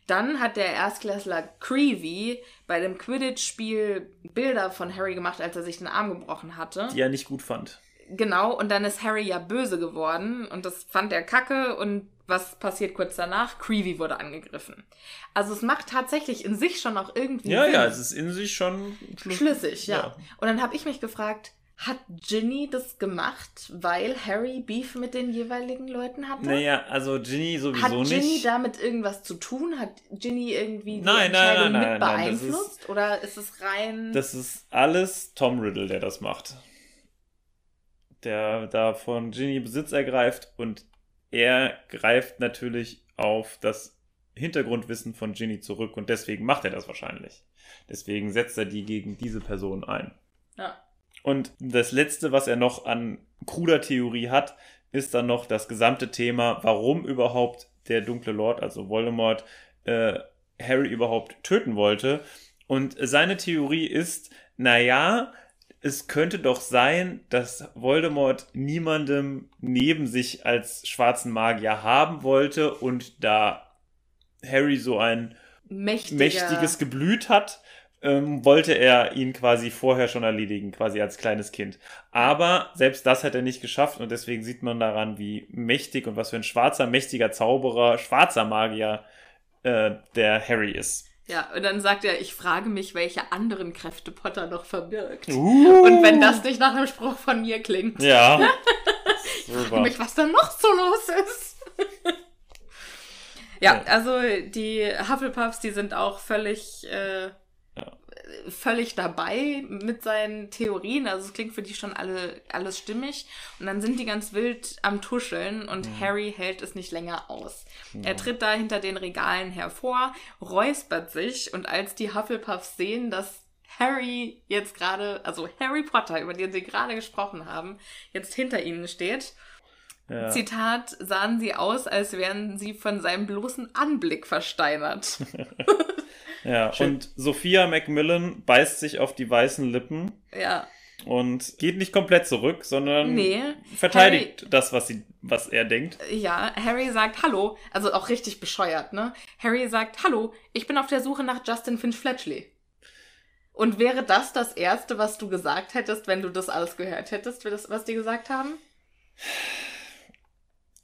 Dann hat der Erstklässler Creevy bei dem Quidditch-Spiel Bilder von Harry gemacht, als er sich den Arm gebrochen hatte. Die er nicht gut fand. Genau, und dann ist Harry ja böse geworden und das fand er kacke und was passiert kurz danach? Creevy wurde angegriffen. Also es macht tatsächlich in sich schon auch irgendwie Ja, Sinn. ja, es ist in sich schon schlüssig. schlüssig, ja. Ja. Und dann habe ich mich gefragt, hat Ginny das gemacht, weil Harry Beef mit den jeweiligen Leuten hatte? Naja, also Ginny sowieso Hat Ginny nicht. damit irgendwas zu tun? Hat Ginny irgendwie die Nein, nein, Entscheidung nein, mit nein, nein, das beeinflusst? Oder ist es rein... Das ist alles Tom Riddle, der das macht. Der da von Ginny Besitz ergreift und er greift natürlich auf das Hintergrundwissen von Ginny zurück und deswegen macht er das wahrscheinlich. Deswegen setzt er die gegen diese Person ein. ja. Und das Letzte, was er noch an kruder Theorie hat, ist dann noch das gesamte Thema, warum überhaupt der dunkle Lord, also Voldemort, äh, Harry überhaupt töten wollte. Und seine Theorie ist, naja, es könnte doch sein, dass Voldemort niemandem neben sich als schwarzen Magier haben wollte und da Harry so ein Mächtiger. mächtiges Geblüt hat, ähm, wollte er ihn quasi vorher schon erledigen, quasi als kleines Kind. Aber selbst das hat er nicht geschafft und deswegen sieht man daran, wie mächtig und was für ein schwarzer, mächtiger Zauberer, schwarzer Magier äh, der Harry ist. Ja, und dann sagt er, ich frage mich, welche anderen Kräfte Potter noch verbirgt. Uh. Und wenn das nicht nach einem Spruch von mir klingt, Ja. ich frage mich, was da noch so los ist. ja, also die Hufflepuffs, die sind auch völlig, äh. Völlig dabei mit seinen Theorien. Also es klingt für die schon alle alles stimmig. Und dann sind die ganz wild am Tuscheln und Mhm. Harry hält es nicht länger aus. Er tritt da hinter den Regalen hervor, räuspert sich und als die Hufflepuffs sehen, dass Harry jetzt gerade, also Harry Potter, über den sie gerade gesprochen haben, jetzt hinter ihnen steht, ja. Zitat, sahen sie aus, als wären sie von seinem bloßen Anblick versteinert. ja. Schön. Und Sophia Macmillan beißt sich auf die weißen Lippen ja, und geht nicht komplett zurück, sondern nee. verteidigt das, was, sie, was er denkt. Ja, Harry sagt Hallo, also auch richtig bescheuert, ne? Harry sagt Hallo, ich bin auf der Suche nach Justin Finch Fletchley. Und wäre das das Erste, was du gesagt hättest, wenn du das alles gehört hättest, das, was die gesagt haben?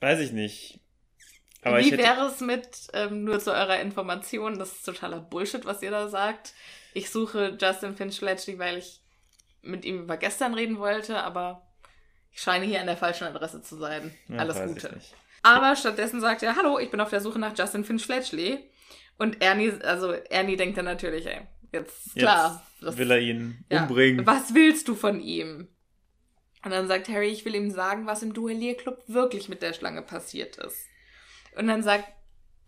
Weiß ich nicht. Aber Wie hätte, wäre es mit, ähm, nur zu eurer Information, das ist totaler Bullshit, was ihr da sagt. Ich suche Justin Finch Fletchley, weil ich mit ihm über gestern reden wollte, aber ich scheine hier an der falschen Adresse zu sein. Ja, Alles Gute. Aber stattdessen sagt er, hallo, ich bin auf der Suche nach Justin Finch Fletchley. Und Ernie, also Ernie denkt dann natürlich, ey, jetzt ist klar. Jetzt das- will er ihn ja, umbringen. Was willst du von ihm? Und dann sagt Harry, ich will ihm sagen, was im Duellierclub wirklich mit der Schlange passiert ist. Und dann sagt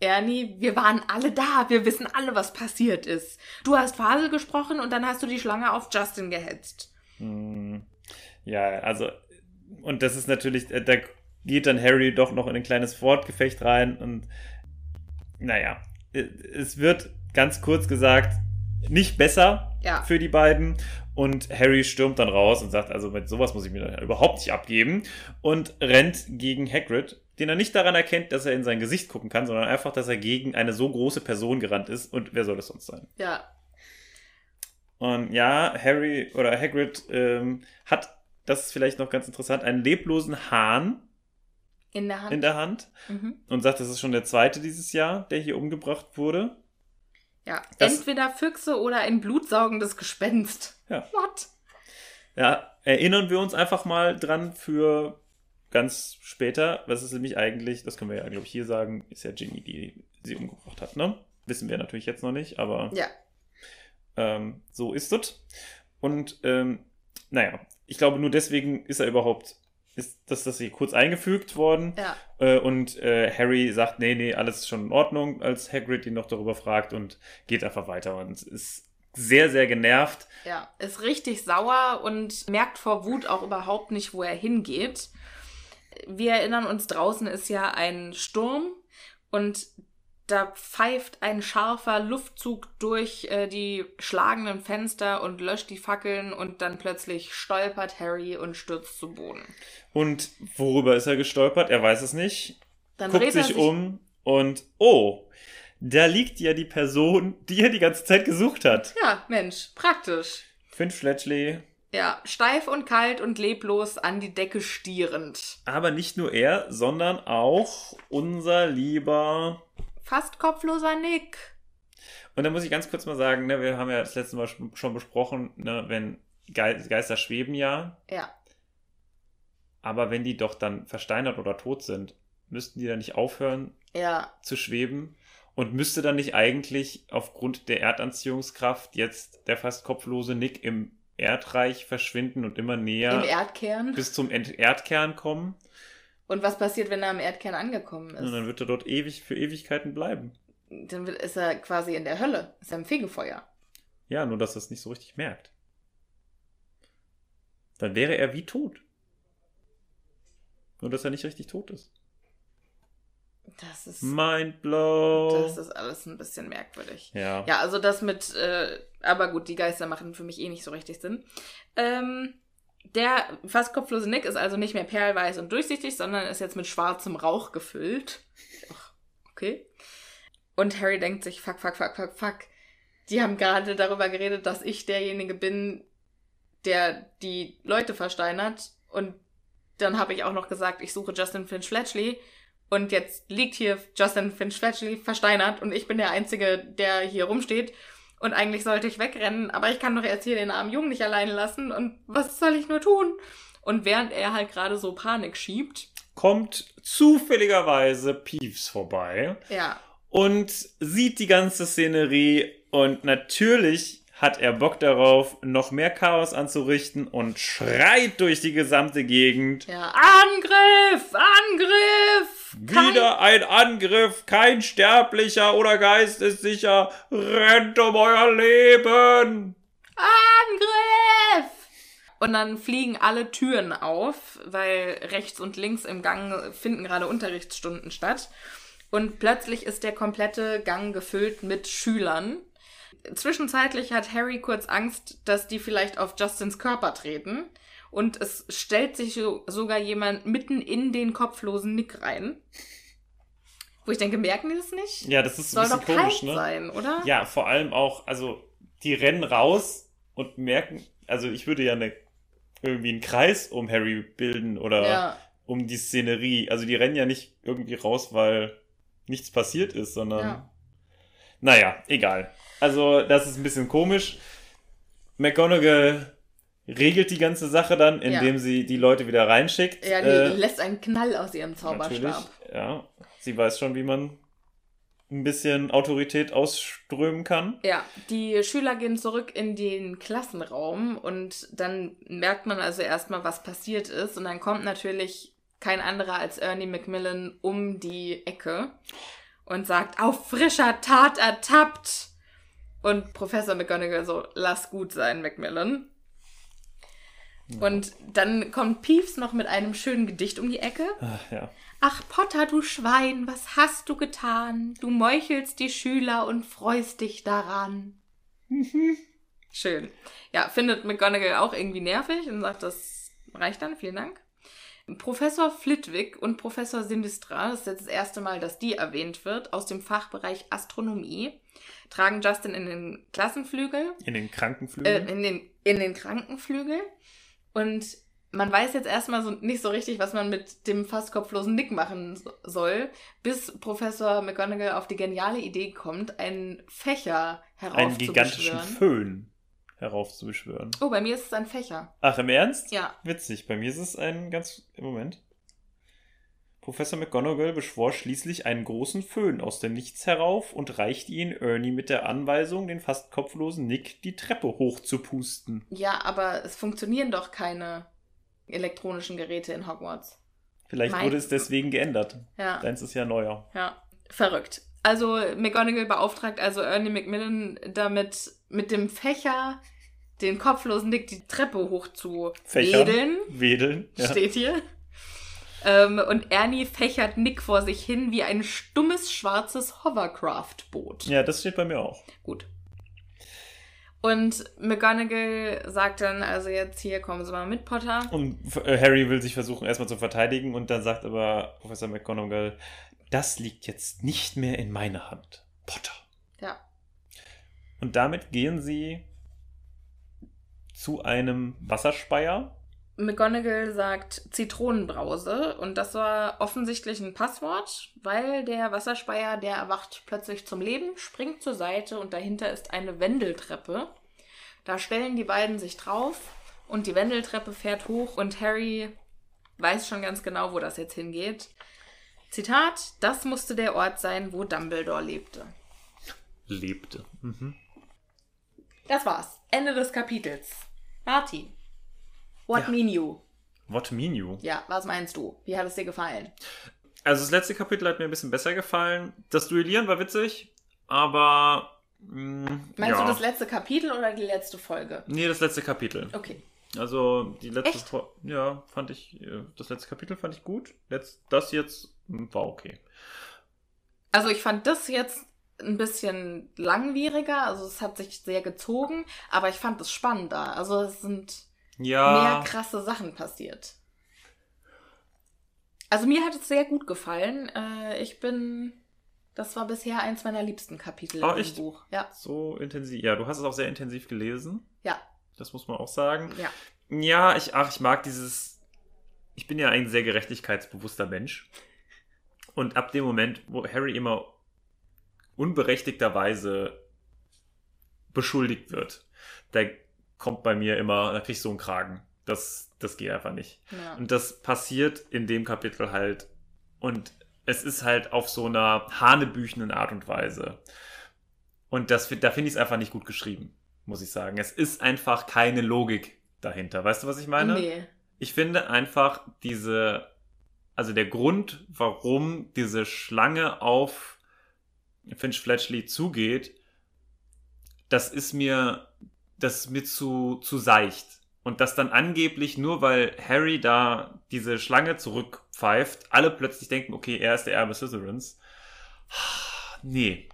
Ernie, wir waren alle da, wir wissen alle, was passiert ist. Du hast Fasel gesprochen und dann hast du die Schlange auf Justin gehetzt. Hm. Ja, also, und das ist natürlich, äh, da geht dann Harry doch noch in ein kleines Wortgefecht rein und naja, es wird ganz kurz gesagt nicht besser Ja. für die beiden und Harry stürmt dann raus und sagt, also mit sowas muss ich mir dann überhaupt nicht abgeben und rennt gegen Hagrid, den er nicht daran erkennt, dass er in sein Gesicht gucken kann, sondern einfach, dass er gegen eine so große Person gerannt ist und wer soll das sonst sein? Ja. Und ja, Harry oder Hagrid ähm, hat, das ist vielleicht noch ganz interessant, einen leblosen Hahn In der Hand. in der Hand mhm. und sagt, das ist schon der zweite dieses Jahr, der hier umgebracht wurde. Ja. Das- Entweder Füchse oder ein blutsaugendes Gespenst. Ja. What? Ja, erinnern wir uns einfach mal dran für ganz später. Was ist nämlich eigentlich, das können wir ja, glaube ich, hier sagen, ist ja Ginny, die sie umgebracht hat, ne? Wissen wir natürlich jetzt noch nicht, aber Ja. Ähm, so ist es. Und ähm, naja, ich glaube, nur deswegen ist er überhaupt, ist das, das hier kurz eingefügt worden. Ja. Äh, und äh, Harry sagt, nee, nee, alles ist schon in Ordnung, als Hagrid ihn noch darüber fragt und geht einfach weiter und ist sehr, sehr genervt. Ja, ist richtig sauer und merkt vor Wut auch überhaupt nicht, wo er hingeht. Wir erinnern uns, draußen ist ja ein Sturm und da pfeift ein scharfer Luftzug durch äh, die schlagenden Fenster und löscht die Fackeln und dann plötzlich stolpert Harry und stürzt zu Boden. Und worüber ist er gestolpert? Er weiß es nicht. Dann guckt dreht er sich um und oh, da liegt ja die Person, die er die ganze Zeit gesucht hat. Ja, Mensch, praktisch. Finch Fletchley. Ja, steif und kalt und leblos an die Decke stierend. Aber nicht nur er, sondern auch unser lieber Fast kopfloser Nick. Und da muss ich ganz kurz mal sagen, ne, wir haben ja das letzte Mal sch- schon besprochen, ne, wenn Ge Geister schweben ja, Ja, aber wenn die doch dann versteinert oder tot sind, müssten die dann nicht aufhören ja, zu schweben? Und müsste dann nicht eigentlich aufgrund der Erdanziehungskraft jetzt der fast kopflose Nick im Erdreich verschwinden und immer näher bis zum Erdkern kommen? Und was passiert, wenn er am Erdkern angekommen ist? Und dann wird er dort ewig für Ewigkeiten bleiben. Dann ist er quasi in der Hölle. Ist er im Fegefeuer. Ja, nur dass er es nicht so richtig merkt. Dann wäre er wie tot. Nur, dass er nicht richtig tot ist. Das ist, Mind blow. das ist alles ein bisschen merkwürdig. ja. Ja, also das mit, äh, aber gut, die Geister machen für mich eh nicht so richtig Sinn. Ähm, der fast kopflose Nick ist also nicht mehr perlweiß und durchsichtig, sondern ist jetzt mit schwarzem Rauch gefüllt. Ach, okay. Und Harry denkt sich, fuck, fuck, fuck, fuck, fuck. Die haben gerade darüber geredet, dass ich derjenige bin, der die Leute versteinert. Und dann habe ich auch noch gesagt, ich suche Justin Finch Fletchley. Und jetzt liegt hier Justin Finch versteinert und ich bin der Einzige, der hier rumsteht. Und eigentlich sollte ich wegrennen, aber ich kann doch jetzt hier den armen Jungen nicht alleine lassen. Und was soll ich nur tun? Und während er halt gerade so Panik schiebt, Kommt zufälligerweise Peeves vorbei ja, und sieht die ganze Szenerie und natürlich hat er Bock darauf, noch mehr Chaos anzurichten und schreit durch die gesamte Gegend. ja, Angriff, Angriff! Kein- Wieder ein Angriff, kein Sterblicher oder Geist ist sicher. Rennt um euer Leben! Angriff! Und dann fliegen alle Türen auf, weil rechts und links im Gang finden gerade Unterrichtsstunden statt. Und plötzlich ist der komplette Gang gefüllt mit Schülern. Zwischenzeitlich hat Harry kurz Angst, dass die vielleicht auf Justins Körper treten. Und es stellt sich so- sogar jemand mitten in den kopflosen Nick rein. Wo ich denke, merken die das nicht? Ja, das ist Soll ein doch bisschen kalt komisch, ne? sein, oder? Ja, vor allem auch, also die rennen raus und merken, also ich würde ja eine, irgendwie einen Kreis um Harry bilden oder Ja. um die Szenerie. Also die rennen ja nicht irgendwie raus, weil nichts passiert ist, sondern Ja. naja, egal. Also das ist ein bisschen komisch. McGonagall regelt die ganze Sache dann, indem sie die Leute wieder reinschickt. Ja, die Äh, lässt einen Knall aus ihrem Natürlich, Zauberstab. ja. Sie weiß schon, wie man ein bisschen Autorität ausströmen kann. Ja, die Schüler gehen zurück in den Klassenraum und dann merkt man also erstmal, was passiert ist. Und dann kommt natürlich kein anderer als Ernie Macmillan um die Ecke und sagt, auf frischer Tat ertappt. Und Professor McGonagall so, lass gut sein, Macmillan. Und dann kommt Peeves noch mit einem schönen Gedicht um die Ecke. Ach, ja. Ach, Potter, du Schwein, was hast du getan? Du meuchelst die Schüler und freust dich daran. Schön. Ja, findet McGonagall auch irgendwie nervig und sagt, das reicht dann, vielen Dank. Professor Flitwick und Professor Sinistra, das ist jetzt das erste Mal, dass die erwähnt wird, aus dem Fachbereich Astronomie, tragen Justin in den Klassenflügel In den äh, Krankenflügeln. in, den, in den Krankenflügel. Und man weiß jetzt erstmal so nicht so richtig, was man mit dem fast kopflosen Nick machen so- soll, bis Professor McGonagall auf die geniale Idee kommt, einen Fächer einen gigantischen heraufzubeschwören. Föhn heraufzubeschwören. Oh, bei mir ist es ein Fächer. Ach, im Ernst? Ja. Witzig. Bei mir ist es ein ganz. Im Moment. Professor McGonagall beschwor schließlich einen großen Föhn aus dem Nichts herauf und reichte ihn Ernie mit der Anweisung, den fast kopflosen Nick die Treppe hochzupusten. Ja, aber es funktionieren doch keine elektronischen Geräte in Hogwarts. Vielleicht Mein- wurde es deswegen geändert. Ja. Deins ist ja neuer. Ja, verrückt. Also McGonagall beauftragt also Ernie Macmillan damit, mit dem Fächer den kopflosen Nick die Treppe hoch zu wedeln, Wedeln. Ja. steht hier. Ähm, und Ernie fächert Nick vor sich hin wie ein stummes schwarzes Hovercraft-Boot. ja, das steht bei mir auch. Gut. Und McGonagall sagt dann also jetzt hier, kommen Sie mal mit, Potter. Und äh, Harry will sich versuchen, erstmal zu verteidigen und dann sagt aber Professor McGonagall, das liegt jetzt nicht mehr in meiner Hand. Potter. Ja. Und damit gehen sie zu einem Wasserspeier. McGonagall sagt Zitronenbrause und das war offensichtlich ein Passwort, weil der Wasserspeier, der erwacht plötzlich zum Leben, springt zur Seite und dahinter ist eine Wendeltreppe. Da stellen die beiden sich drauf und die Wendeltreppe fährt hoch und Harry weiß schon ganz genau, wo das jetzt hingeht. Zitat, das musste der Ort sein, wo Dumbledore lebte. Lebte. Mhm. Das war's. Ende des Kapitels. Martin, what Ja. mean you? What mean you? Ja, was meinst du? Wie hat es dir gefallen? Also das letzte Kapitel hat mir ein bisschen besser gefallen. Das Duellieren war witzig, aber... Mh, Meinst ja. du das letzte Kapitel oder die letzte Folge? Nee, das letzte Kapitel. Okay. Also die letzte Echt? Ja, fand ich, äh, das letzte Kapitel fand ich gut. Letzt, das jetzt hm, war okay. Also ich fand das jetzt ein bisschen langwieriger, also es hat sich sehr gezogen, aber ich fand es spannender. Also es sind Ja. mehr krasse Sachen passiert. Also mir hat es sehr gut gefallen. Äh, ich bin, das war bisher eins meiner liebsten Kapitel Oh, im echt? Buch. Ja, So intensiv. Ja, du hast es auch sehr intensiv gelesen. ja, Das muss man auch sagen. ja. Ja, ich, ach, ich mag dieses. Ich bin ja ein sehr gerechtigkeitsbewusster Mensch. Und ab dem Moment, wo Harry immer unberechtigterweise beschuldigt wird, da kommt bei mir immer, da krieg ich so einen Kragen. Das, das geht einfach nicht. ja. Und das passiert in dem Kapitel halt. Und es ist halt auf so einer hanebüchenden Art und Weise. Und das, da finde ich es einfach nicht gut geschrieben, muss ich sagen. Es ist einfach keine Logik dahinter. Weißt du, was ich meine? Nee. Ich finde einfach diese, also der Grund, warum diese Schlange auf Finch Fletchley zugeht, das ist mir, das mir zu, zu seicht. Und das dann angeblich nur, weil Harry da diese Schlange zurückpfeift, alle plötzlich denken, okay, er ist der Erbe Slytherins. Nee.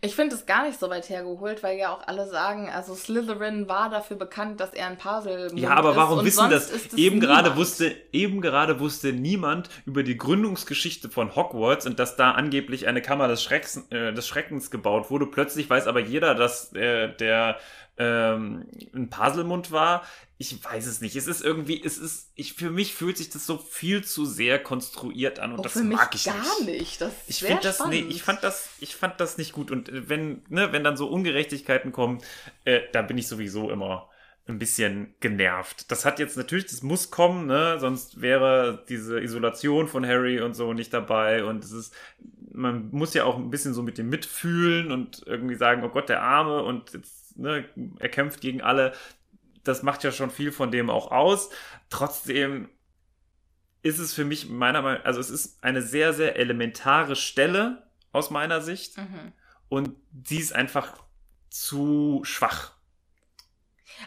Ich finde es gar nicht so weit hergeholt, weil ja auch alle sagen, also Slytherin war dafür bekannt, dass er ein Puzzle Ja, aber warum wissen das? es Eben gerade wusste, eben gerade wusste niemand über die Gründungsgeschichte von Hogwarts und dass da angeblich eine Kammer des, Schrecks, äh, des Schreckens gebaut wurde. Plötzlich weiß aber jeder, dass äh, der ähm, ein Puzzlemund war. Ich weiß es nicht. Es ist irgendwie, es ist, ich, für mich fühlt sich das so viel zu sehr konstruiert an und Oh, das für mich mag ich gar nicht. nicht. Das Ich finde das, nee, ich fand das, ich fand das nicht gut. Und äh, wenn, ne, wenn dann so Ungerechtigkeiten kommen, äh, da bin ich sowieso immer ein bisschen genervt. Das hat jetzt natürlich, das muss kommen, ne, sonst wäre diese Isolation von Harry und so nicht dabei. Und es ist, man muss ja auch ein bisschen so mit dem mitfühlen und irgendwie sagen, oh Gott, der Arme und jetzt, ne, er kämpft gegen alle. Das macht ja schon viel von dem auch aus. Trotzdem ist es für mich meiner Meinung also es ist eine sehr, sehr elementare Stelle aus meiner Sicht Mhm. und sie ist einfach zu schwach.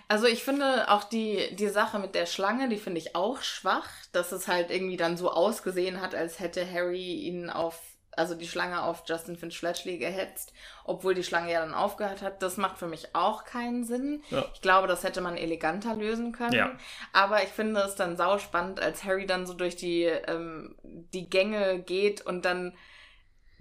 Also ich finde auch die, die Sache mit der Schlange, die finde ich auch schwach, dass es halt irgendwie dann so ausgesehen hat, als hätte Harry ihn auf, also die Schlange auf Justin Finch Fletchley gehetzt, obwohl die Schlange ja dann aufgehört hat. Das macht für mich auch keinen Sinn. Ja. Ich glaube, das hätte man eleganter lösen können. Ja. Aber ich finde es dann sauspannend, als Harry dann so durch die, ähm, die Gänge geht und dann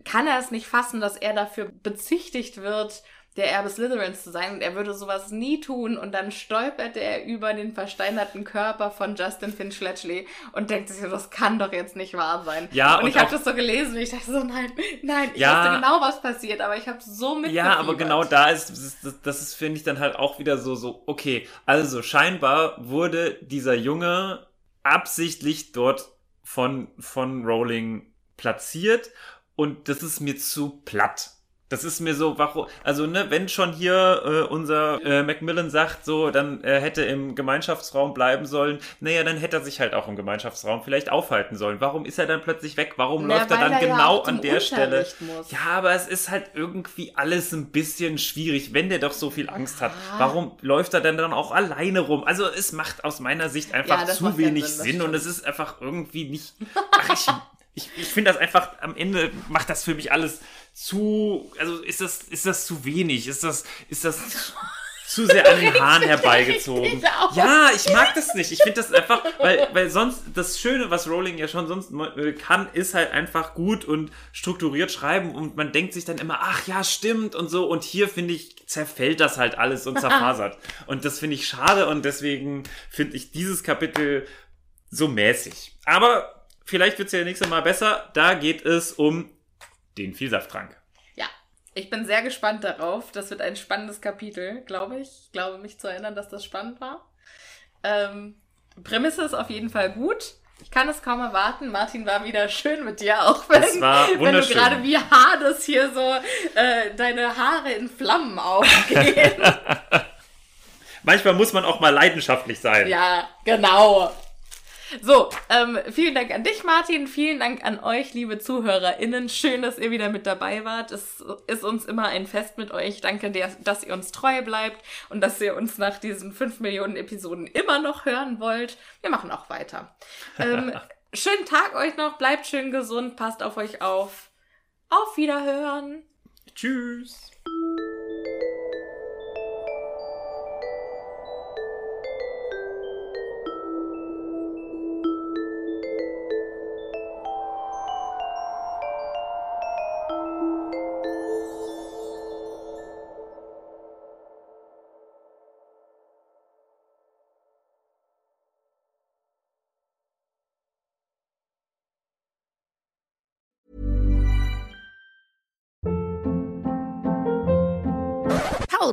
kann er es nicht fassen, dass er dafür bezichtigt wird, der Erbe Slytherins zu sein und er würde sowas nie tun und dann stolpert er über den versteinerten Körper von Justin Finch Fletchley und denkt sich, so, das kann doch jetzt nicht wahr sein. Ja, und, und ich habe das so gelesen und ich dachte so, nein, nein, ich Ja. wusste genau, was passiert, aber ich habe so mitgefiebert. Ja, aber genau da ist, das, ist- das, das ist, finde ich, dann halt auch wieder so, so, okay, also scheinbar wurde dieser Junge absichtlich dort von, von Rowling platziert und das ist mir zu platt. Das ist mir so, warum, also ne, wenn schon hier äh, unser äh, Macmillan sagt, so, dann äh, hätte im Gemeinschaftsraum bleiben sollen, naja, dann hätte er sich halt auch im Gemeinschaftsraum vielleicht aufhalten sollen. Warum ist er dann plötzlich weg? Warum Na, läuft er dann er ja genau zum an der Stelle? Muss. Ja, aber es ist halt irgendwie alles ein bisschen schwierig, wenn der doch so viel Angst hat. Ja. Warum läuft er denn dann auch alleine rum? Also es macht aus meiner Sicht einfach Ja, zu wenig Sinn, Sinn, und es ist einfach irgendwie nicht. Ach, ich ich, ich finde das einfach, am Ende macht das für mich alles zu. Also ist das, ist das zu wenig? Ist das, ist das zu sehr an den Haaren herbeigezogen? Ja, ich mag das nicht. Ich finde das einfach, weil, weil sonst das Schöne, was Rowling ja schon sonst äh, kann, ist halt einfach gut und strukturiert schreiben und man denkt sich dann immer, ach ja, stimmt und so. Und hier finde ich, zerfällt das halt alles und zerfasert. und das finde ich schade und deswegen finde ich dieses Kapitel so mäßig. Aber vielleicht wird es ja nächstes Mal besser. Da geht es um den Vielsafttrank. Ja, ich bin sehr gespannt darauf. Das wird ein spannendes Kapitel, glaube ich. Ich glaube mich zu erinnern, dass das spannend war. Ähm, Prämisse ist auf jeden Fall gut. Ich kann es kaum erwarten. Martin war wieder schön mit dir, auch wenn, Es war wenn du gerade wie Hades hier so äh, deine Haare in Flammen aufgehen. Manchmal muss man auch mal leidenschaftlich sein. ja, genau. So, ähm, vielen Dank an dich, Martin. Vielen Dank an euch, liebe ZuhörerInnen. Schön, dass ihr wieder mit dabei wart. Es ist uns immer ein Fest mit euch. Danke, dass ihr uns treu bleibt und dass ihr uns nach diesen fünf Millionen Episoden immer noch hören wollt. Wir machen auch weiter. Ähm, schönen Tag euch noch. Bleibt schön gesund. Passt auf euch auf. Auf Wiederhören. Tschüss.